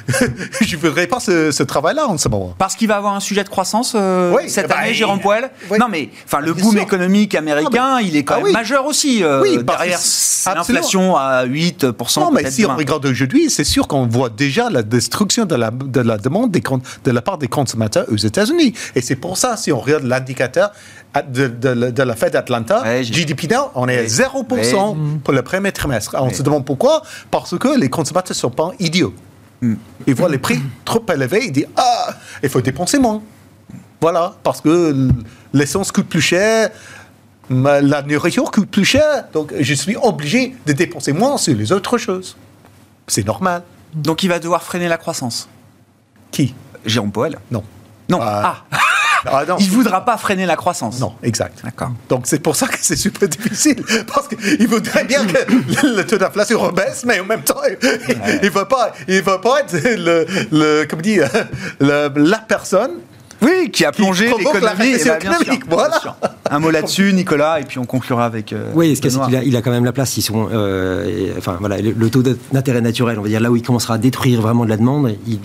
je ne voudrais pas ce, travail-là en ce moment. Parce qu'il va avoir un sujet de croissance euh, cette bah, année, Jérôme Poel Non, mais enfin, le boom économique américain, il est quand ah même majeur aussi. Euh, oui, derrière l'inflation à 8%. Non, mais si on regarde aujourd'hui, c'est sûr qu'on voit déjà la destruction de la, de la demande des, de la part des consommateurs aux États-Unis. Et c'est pour ça, si on regarde l'indicateur de, la Fed d'Atlanta, GDP now, on est à 0% pour le premier trimestre. on se demande pourquoi? Parce que les consommateurs ne sont pas idiots. Mm. Ils voient les prix trop élevés, ils disent Ah, il faut dépenser moins. Voilà, parce que l'essence coûte plus cher, la nourriture coûte plus cher, donc je suis obligé de dépenser moins sur les autres choses. C'est normal. Donc il va devoir freiner la croissance. Qui? Jérôme Powell? Non. Non. ah. Ah, il ne voudra pas freiner la croissance. Non, exact. D'accord. Donc c'est pour ça que c'est super difficile, parce qu'il voudrait bien que le taux d'inflation rebaisse, mais en même temps, il ne veut, pas, il veut pas être le, le comme dit, la personne oui, qui a plongé l'économie. économique, voilà. Un mot là-dessus, Nicolas, et puis on conclura avec. Euh, oui, ce qu'il a, il a quand même la place. Ils sont, euh, enfin voilà, le, taux d'intérêt naturel, on va dire là où il commencera à détruire vraiment de la demande, il,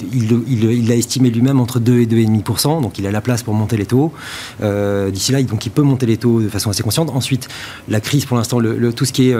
il, l'a estimé lui-même entre 2 et 2,5%, donc il a la place pour monter les taux. Euh, d'ici là, donc il peut monter les taux de façon assez consciente. Ensuite, la crise, pour l'instant, le, tout ce qui est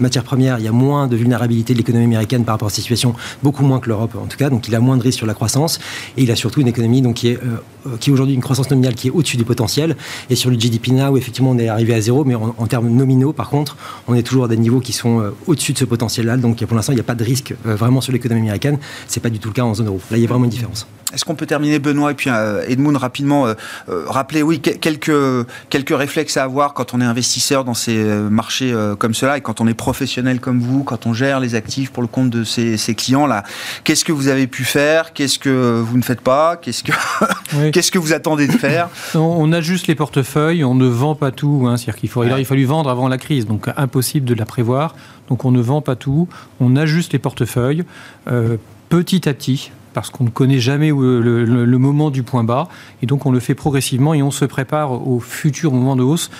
matière première, il y a moins de vulnérabilité de l'économie américaine par rapport à cette situation, beaucoup moins que l'Europe en tout cas, donc il a moins de risques sur la croissance, et il a surtout une économie donc qui est euh, qui est aujourd'hui une croissance nominale qui est au-dessus du potentiel. Et sur le GDP Now, effectivement, on est arrivé à zéro, mais en, termes nominaux, par contre, on est toujours à des niveaux qui sont euh, au-dessus de ce potentiel-là. Donc pour l'instant, il n'y a pas de risque euh, vraiment sur l'économie américaine. Ce n'est pas du tout le cas en zone euro. Là, il y a vraiment une différence. Est-ce qu'on peut terminer, Benoît, et puis Edmund, rapidement, rappeler, oui, quelques, quelques réflexes à avoir quand on est investisseur dans ces marchés comme cela et quand on est professionnel comme vous, quand on gère les actifs pour le compte de ces, clients-là. Qu'est-ce que vous avez pu faire? Qu'est-ce que vous ne faites pas? Qu'est-ce que, Qu'est-ce que vous attendez de faire? On ajuste les portefeuilles, on ne vend pas tout. Hein, C'est-à-dire qu'il faut, il a fallu vendre avant la crise, donc impossible de la prévoir. Donc on ne vend pas tout, on ajuste les portefeuilles euh, petit à petit parce qu'on ne connaît jamais le, le, moment du point bas, et donc on le fait progressivement et on se prépare au futur moment de hausse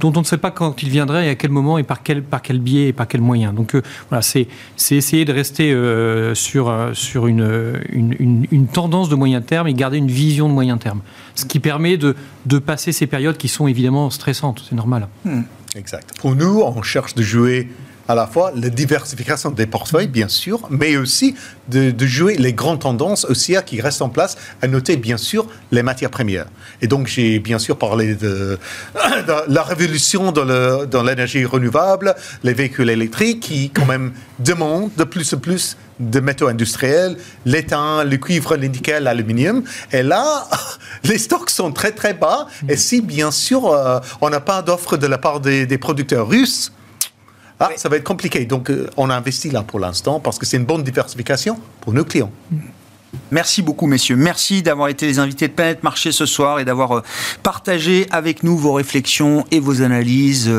dont on ne sait pas quand il viendrait et à quel moment et par quel, par quel biais et par quel moyen. Donc euh, voilà, c'est essayer de rester euh, sur, euh, sur une, une, une, tendance de moyen terme et garder une vision de moyen terme. Ce qui permet de, de passer ces périodes qui sont évidemment stressantes, c'est normal. Hmm. Exact. Pour nous, on cherche de jouer à la fois la diversification des portefeuilles, bien sûr, mais aussi de, jouer les grandes tendances haussières qui restent en place, à noter bien sûr les matières premières. Et donc j'ai bien sûr parlé de, la révolution dans l'énergie renouvelable, les véhicules électriques qui quand même demandent de plus en plus de métaux industriels, l'étain, le cuivre, le nickel, l'aluminium. Et là, les stocks sont très très bas. Et si bien sûr euh, on n'a pas d'offre de la part des producteurs russes, ah, ça va être compliqué. Donc, euh, on a investi là pour l'instant parce que c'est une bonne diversification pour nos clients. Merci beaucoup, messieurs. Merci d'avoir été les invités de Planète Marché ce soir et d'avoir euh, partagé avec nous vos réflexions et vos analyses.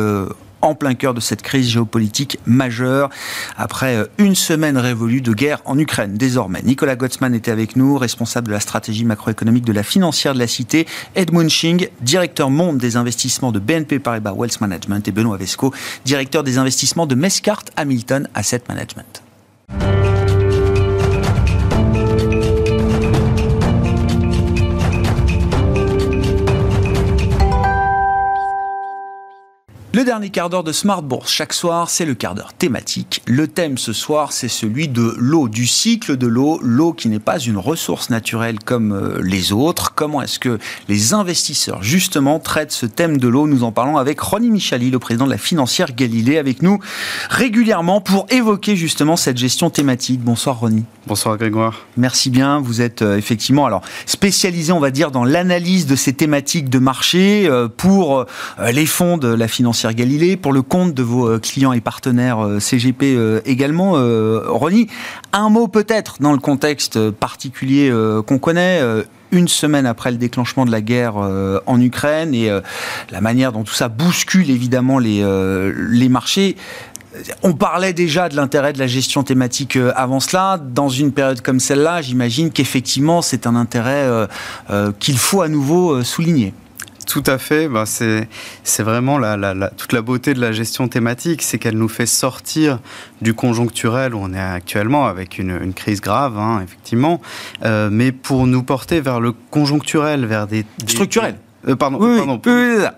En plein cœur de cette crise géopolitique majeure, après euh, une semaine révolue de guerre en Ukraine. Désormais, Nicolas Gottsman était avec nous, responsable de la stratégie macroéconomique de la financière de la Cité, Edmund Ching, directeur monde des investissements de BNP Paribas Wealth Management, et Benoît Vesco, directeur des investissements de Mescart Hamilton Asset Management. Le dernier quart d'heure de Smart Bourse chaque soir, c'est le quart d'heure thématique. Le thème ce soir, c'est celui de l'eau, du cycle de l'eau, l'eau qui n'est pas une ressource naturelle comme euh, les autres. Comment est-ce que les investisseurs justement traitent ce thème de l'eau? Nous en parlons avec Ronnie Michali, le président de la financière Galilée, avec nous régulièrement pour évoquer justement cette gestion thématique. Bonsoir Ronnie. Bonsoir Grégoire. Merci bien. Vous êtes euh, effectivement alors spécialisé, on va dire, dans l'analyse de ces thématiques de marché euh, pour les fonds de la financière Galilée, pour le compte de vos euh, clients et partenaires euh, CGP euh, également. Ronnie, un mot peut-être dans le contexte particulier qu'on connaît une semaine après le déclenchement de la guerre en Ukraine et la manière dont tout ça bouscule évidemment les, les marchés. On parlait déjà de l'intérêt de la gestion thématique avant cela. Dans une période comme celle-là, j'imagine qu'effectivement, c'est un intérêt qu'il faut à nouveau souligner. Tout à fait. Bah, c'est, vraiment toute la beauté de la gestion thématique, c'est qu'elle nous fait sortir du conjoncturel où on est actuellement avec une, crise grave, hein, effectivement, euh, mais pour nous porter vers le conjoncturel, vers des... Structurel euh, pardon, pardon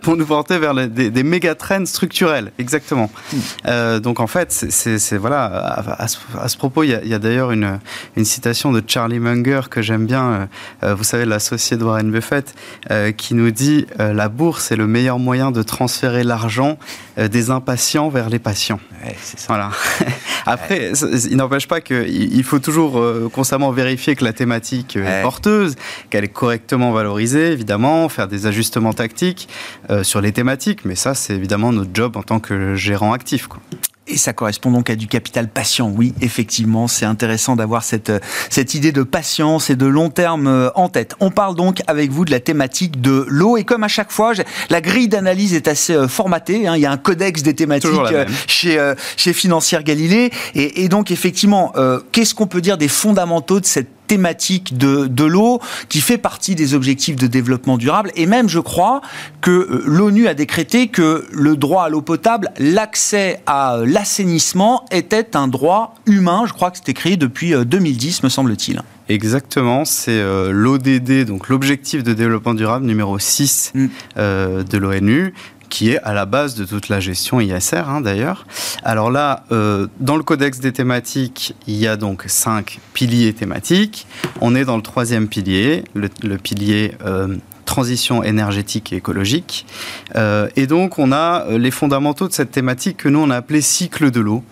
pour, nous porter vers des, des méga trends structurels, exactement. Hmm. Euh, donc en fait, c'est voilà. À, ce, propos, il y a, d'ailleurs une, une, citation de Charlie Munger que j'aime bien. Euh, vous savez, l'associé de Warren Buffett, qui nous dit la bourse est le meilleur moyen de transférer l'argent des impatients vers les patients. Voilà. Après, il n'empêche pas qu'il faut toujours constamment vérifier que la thématique est porteuse, qu'elle est correctement valorisée, évidemment, faire des ajustements ajustements tactiques euh, sur les thématiques, mais ça, c'est évidemment notre job en tant que gérant actif. Quoi. Et ça correspond donc à du capital patient. Oui, effectivement, c'est intéressant d'avoir cette, cette idée de patience et de long terme euh, en tête. On parle donc avec vous de la thématique de l'eau. Et comme à chaque fois, la grille d'analyse est assez euh, formatée. Hein. Il y a un codex des thématiques chez, chez Financière Galilée. Et, et donc, effectivement, qu'est-ce qu'on peut dire des fondamentaux de cette thématique de, de l'eau qui fait partie des objectifs de développement durable. Et même, je crois, que euh, l'ONU a décrété que le droit à l'eau potable, l'accès à euh, l'assainissement était un droit humain. Je crois que c'est écrit depuis 2010, euh, me semble-t-il. Exactement, c'est l'ODD, donc l'objectif de développement durable numéro 6 mm. de l'ONU, qui est à la base de toute la gestion ISR hein, d'ailleurs. Alors là, euh, dans le codex des thématiques, il y a donc cinq piliers thématiques. On est dans le troisième pilier, le, pilier euh, transition énergétique et écologique. Euh, et donc, on a les fondamentaux de cette thématique que nous, on a appelé cycle de l'eau.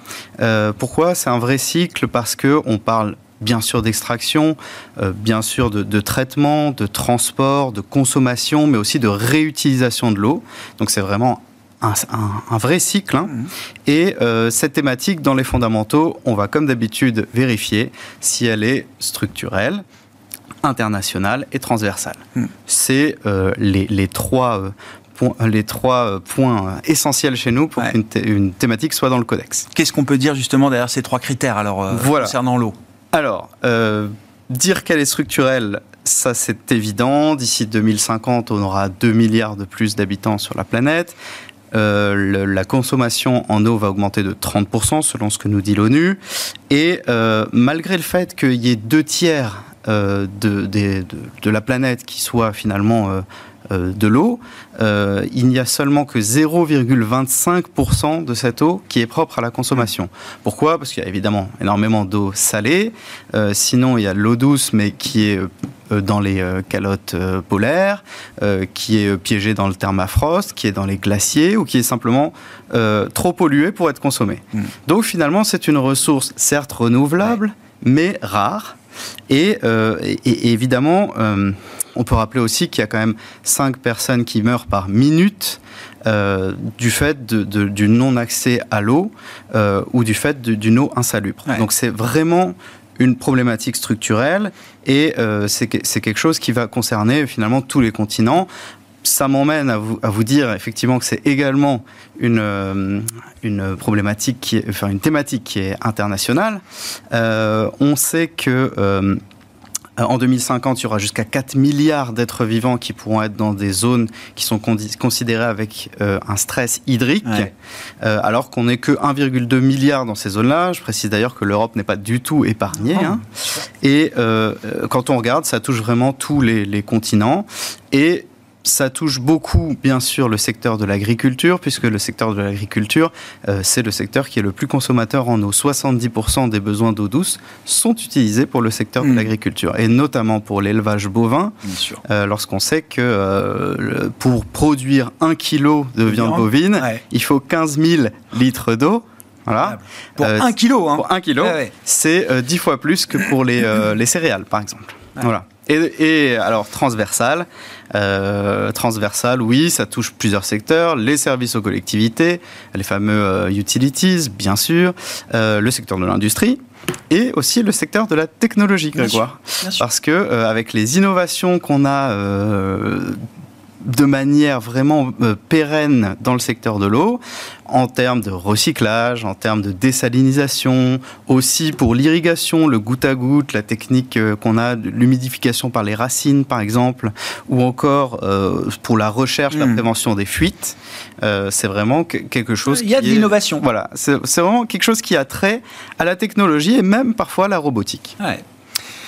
pourquoi? C'est un vrai cycle parce que on parle bien sûr d'extraction, euh, bien sûr de, traitement, de transport, de consommation, mais aussi de réutilisation de l'eau. Donc c'est vraiment un, vrai cycle. Hein. Mmh. Et euh, cette thématique, dans les fondamentaux, on va comme d'habitude vérifier si elle est structurelle, internationale et transversale. Mmh. C'est euh, les, trois les trois points essentiels chez nous pour qu'une thématique soit dans le codex. Qu'est-ce qu'on peut dire justement derrière ces trois critères alors concernant l'eau? Alors, euh, dire qu'elle est structurelle, ça c'est évident. D'ici 2050, on aura 2 milliards de plus d'habitants sur la planète. Euh, la consommation en eau va augmenter de 30% selon ce que nous dit l'ONU. Et euh, malgré le fait qu'il y ait deux tiers de, de, la planète qui soit finalement de l'eau, il n'y a seulement que 0,25% de cette eau qui est propre à la consommation. Pourquoi? Parce qu'il y a évidemment énormément d'eau salée, sinon il y a l'eau douce mais qui est euh, dans les euh, calottes euh, polaires, qui est piégé dans le thermafrost, qui est dans les glaciers ou qui est simplement trop pollué pour être consommé. Mm. Donc finalement, c'est une ressource certes renouvelable, mais rare. Et, évidemment, on peut rappeler aussi qu'il y a quand même 5 personnes qui meurent par minute du fait du non-accès à l'eau ou du fait d'une eau insalubre. Donc c'est vraiment une problématique structurelle et euh, c'est quelque chose qui va concerner finalement tous les continents. Ça m'emmène à vous, à vous dire effectivement que c'est également une, euh, une problématique, qui est, enfin une thématique qui est internationale. Euh, on sait que euh, en 2050, il y aura jusqu'à 4 milliards d'êtres vivants qui pourront être dans des zones qui sont considérées avec euh, un stress hydrique, euh, alors qu'on n'est que 1,2 milliard dans ces zones-là. Je précise d'ailleurs que l'Europe n'est pas du tout épargnée. Ah, hein. Et quand on regarde, ça touche vraiment tous les, les continents. Et ça touche beaucoup, bien sûr, le secteur de l'agriculture, puisque le secteur de l'agriculture, euh, c'est le secteur qui est le plus consommateur en eau. 70% des besoins d'eau douce sont utilisés pour le secteur de hmm. l'agriculture, et notamment pour l'élevage bovin, euh, lorsqu'on sait que euh, pour produire un kilo de viande bovine, il faut 15 000 litres d'eau. Voilà. Pour un kilo, hein. Pour un kilo, c'est dix fois plus que pour les, les céréales, par exemple. Voilà. Et, alors transversal, euh, transversal, oui, ça touche plusieurs secteurs, les services aux collectivités, les fameux euh, utilities, bien sûr, euh, le secteur de l'industrie et aussi le secteur de la technologie, Grégoire, parce que avec les innovations qu'on a de manière vraiment euh, pérenne dans le secteur de l'eau, en termes de recyclage, en termes de désalinisation, aussi pour l'irrigation, le goutte à goutte, la technique euh, qu'on a, l'humidification par les racines par exemple, ou encore euh, pour la recherche, la hmm. prévention des fuites. c'est vraiment quelque chose. Il y a de l'innovation. Voilà, c'est vraiment quelque chose qui a trait à la technologie et même parfois à la robotique. Ouais.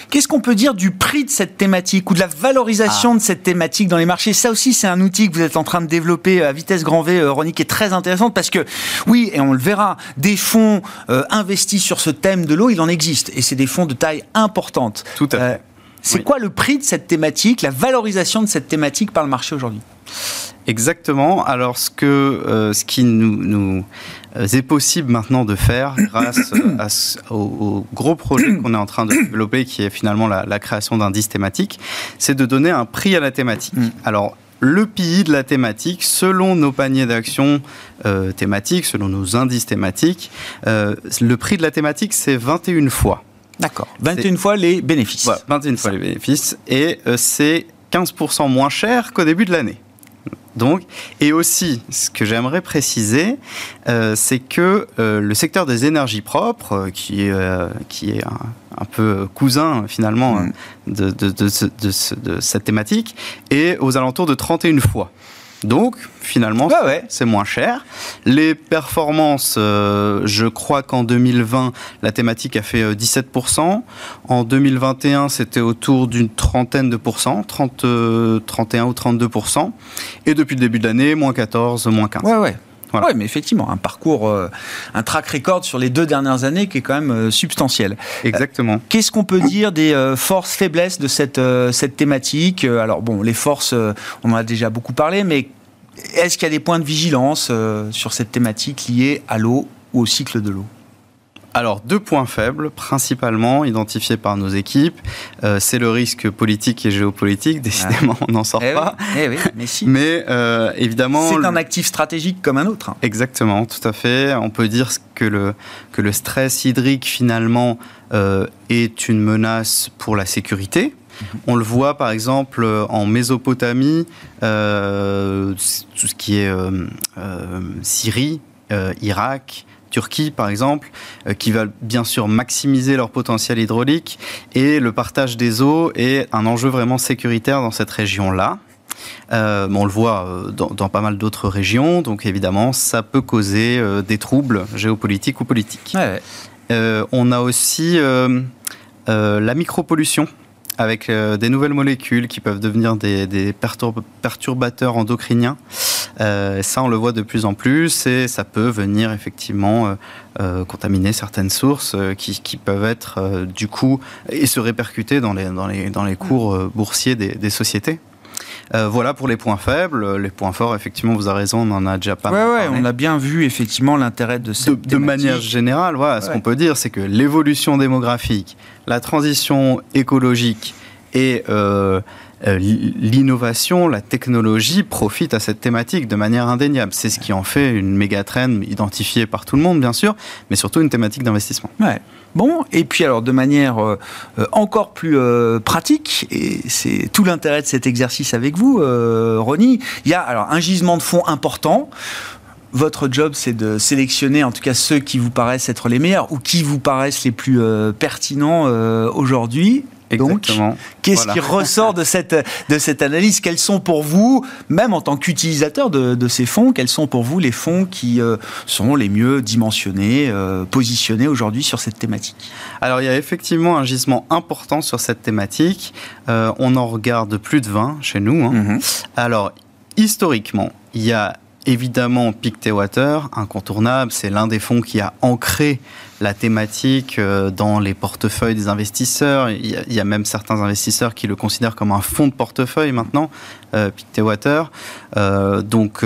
Qu'est-ce qu'on peut dire du prix de cette thématique ou de la valorisation ah. de cette thématique dans les marchés? Ça aussi, c'est un outil que vous êtes en train de développer à vitesse grand V, euh, Ronnie, qui est très intéressante parce que, oui, et on le verra, des fonds euh, investis sur ce thème de l'eau, il en existe. Et c'est des fonds de taille importante. Tout à fait. Euh, c'est quoi le prix de cette thématique, la valorisation de cette thématique par le marché aujourd'hui? Exactement. Alors, ce, que, ce qui nous, nous est possible maintenant de faire grâce au, gros projet qu'on est en train de développer, qui est finalement la, création d'indices thématiques, c'est de donner un prix à la thématique. Mm. Alors, le PI de la thématique, selon nos paniers d'action euh, thématiques, selon nos indices thématiques, euh, le prix de la thématique, c'est 21 fois. D'accord. 21 fois les bénéfices. Voilà, 21 fois les bénéfices. Et euh, c'est 15% moins cher qu'au début de l'année. Donc, et aussi, ce que j'aimerais préciser, euh, c'est que euh, le secteur des énergies propres, euh, qui est, qui est un, peu cousin finalement mm. de, de, de, cette thématique, est aux alentours de 31 fois. Donc, finalement, c'est moins cher. Les performances, euh, je crois qu'en 2020, la thématique a fait 17%. Euh, en 2021, c'était autour d'une trentaine de pourcents, 30, 31 ou 32%. Et depuis le début de l'année, moins 14, moins 15. Ouais, ouais. Oui, mais effectivement, un parcours, euh, un track record sur les deux dernières années qui est quand même euh, substantiel. Exactement. Euh, qu'est-ce qu'on peut dire des forces, faiblesses de cette, cette thématique Alors, bon, les forces, on en a déjà beaucoup parlé, mais est-ce qu'il y a des points de vigilance sur cette thématique liée à l'eau ou au cycle de l'eau? Alors, deux points faibles, principalement identifiés par nos équipes. Euh, c'est le risque politique et géopolitique. Décidément, on n'en sort eh pas. Eh oui, mais si. mais euh, évidemment. C'est un actif stratégique comme un autre. Exactement, tout à fait. On peut dire que le, que le stress hydrique, finalement, euh, est une menace pour la sécurité. Mhm. On le voit par exemple en Mésopotamie, tout ce qui est Syrie, Irak, Turquie, par exemple, euh, qui va bien sûr maximiser leur potentiel hydraulique. Et le partage des eaux est un enjeu vraiment sécuritaire dans cette région-là. Euh, on le voit euh, dans, pas mal d'autres régions, donc évidemment, ça peut causer des troubles géopolitiques ou politiques. on a aussi la micropollution avec des nouvelles molécules qui peuvent devenir des, perturbateurs endocriniens. ça, on le voit de plus en plus et ça peut venir effectivement contaminer certaines sources qui, peuvent être du coup et se répercuter dans les cours boursiers des sociétés. Euh, voilà pour les points faibles. Les points forts, effectivement, vous avez raison, on en a déjà pas mal. Ouais, on a bien vu effectivement l'intérêt de cette. De, de manière générale, voilà, ce qu'on peut dire, c'est que l'évolution démographique, la transition écologique et euh, euh, l'innovation, la technologie profitent à cette thématique de manière indéniable. C'est ce qui en fait une méga traîne identifiée par tout le monde, bien sûr, mais surtout une thématique d'investissement. Ouais. Bon, et puis alors de manière euh, euh, encore plus pratique, et c'est tout l'intérêt de cet exercice avec vous, Ronnie, il y a alors un gisement de fonds important votre job, c'est de sélectionner en tout cas ceux qui vous paraissent être les meilleurs ou qui vous paraissent les plus pertinents aujourd'hui. Donc, qu'est-ce qui ressort de cette, de cette analyse? Quels sont pour vous, même en tant qu'utilisateur de, ces fonds, quels sont pour vous les fonds qui euh, sont les mieux dimensionnés, euh, positionnés aujourd'hui sur cette thématique? Alors, il y a effectivement un gisement important sur cette thématique. Euh, on en regarde plus de 20 chez nous. Hein. Mhm. Alors, historiquement, il y a évidemment Pictewater, incontournable. C'est l'un des fonds qui a ancré la thématique euh, dans les portefeuilles des investisseurs. Il y, a, même certains investisseurs qui le considèrent comme un fonds de portefeuille maintenant, euh, Pictewater. Euh, donc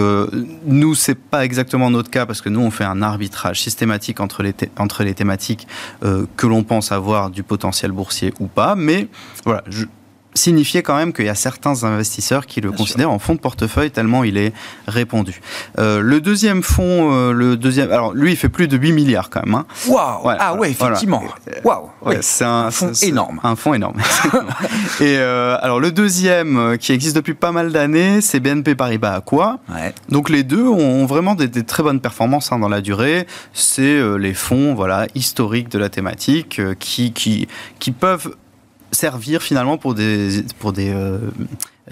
nous, c'est pas exactement notre cas parce que nous, on fait un arbitrage systématique entre les, entre les thématiques que l'on pense avoir du potentiel boursier ou pas. Mais voilà, je, signifier quand même qu'il y a certains investisseurs qui le considèrent en fonds de portefeuille tellement il est répandu. Euh, le deuxième fonds, euh, le deuxième, alors lui il fait plus de 8 milliards quand même. Hein. Waouh Ah ouais, effectivement. Waouh C'est un, fonds énorme. Un fonds énorme. Et euh, alors le deuxième qui existe depuis pas mal d'années, c'est BNP Paribas Aqua. Ouais. Donc les deux ont vraiment des, très bonnes performances hein, dans la durée. C'est les fonds voilà historiques de la thématique qui qui qui peuvent servir finalement pour des, pour des, euh,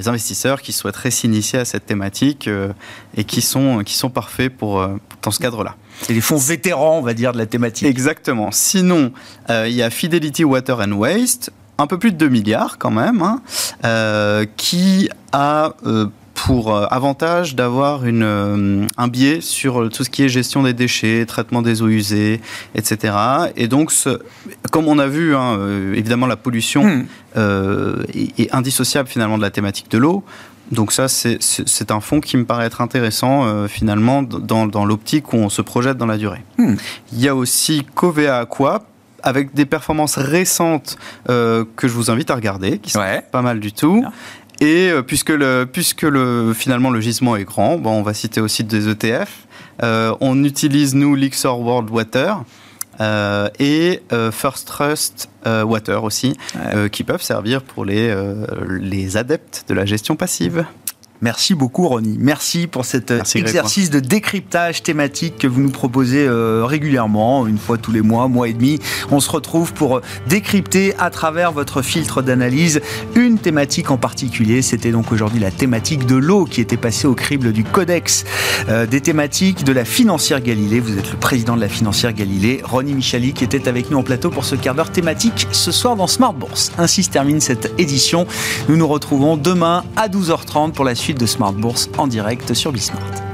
investisseurs qui souhaiteraient s'initier à cette thématique euh, et qui sont, qui sont parfaits pour, euh, dans ce cadre-là. C'est les fonds vétérans, on va dire, de la thématique. Exactement. Sinon, il y a Fidelity Water and Waste, un peu plus de 2 milliards quand même, hein, qui a pour euh, avantage d'avoir une, euh, un biais sur tout ce qui est gestion des déchets, traitement des eaux usées, etc. Et donc, ce, comme on a vu, hein, euh, évidemment, la pollution hmm. est, indissociable finalement de la thématique de l'eau. Donc ça, c'est un fonds qui me paraît être intéressant finalement dans, dans l'optique où on se projette dans la durée. Hmm. Il y a aussi Covea Aqua, avec des performances récentes que je vous invite à regarder, qui sont pas mal du tout. Et euh, puisque, le, puisque le, finalement le gisement est grand, bon, on va citer aussi des ETF. Euh, on utilise, nous, Lixor World Water. Euh, et euh, First Trust euh, Water aussi, ouais. qui peuvent servir pour les, les adeptes de la gestion passive. Merci beaucoup, Ronnie. Merci pour cet euh, exercice de décryptage thématique que vous nous proposez euh, régulièrement, une fois tous les mois, mois et demi. On se retrouve pour euh, décrypter à travers votre filtre d'analyse une thématique en particulier. C'était donc aujourd'hui la thématique de l'eau qui était passée au crible du codex des thématiques de la financière Galilée. Vous êtes le président de la financière Galilée, Ronnie Michali, qui était avec nous en plateau pour ce quart d'heure thématique ce soir dans Smart Bourse. Ainsi se termine cette édition. Nous nous retrouvons demain à 12h30 pour la suite de Smart Bourse en direct sur Bismart.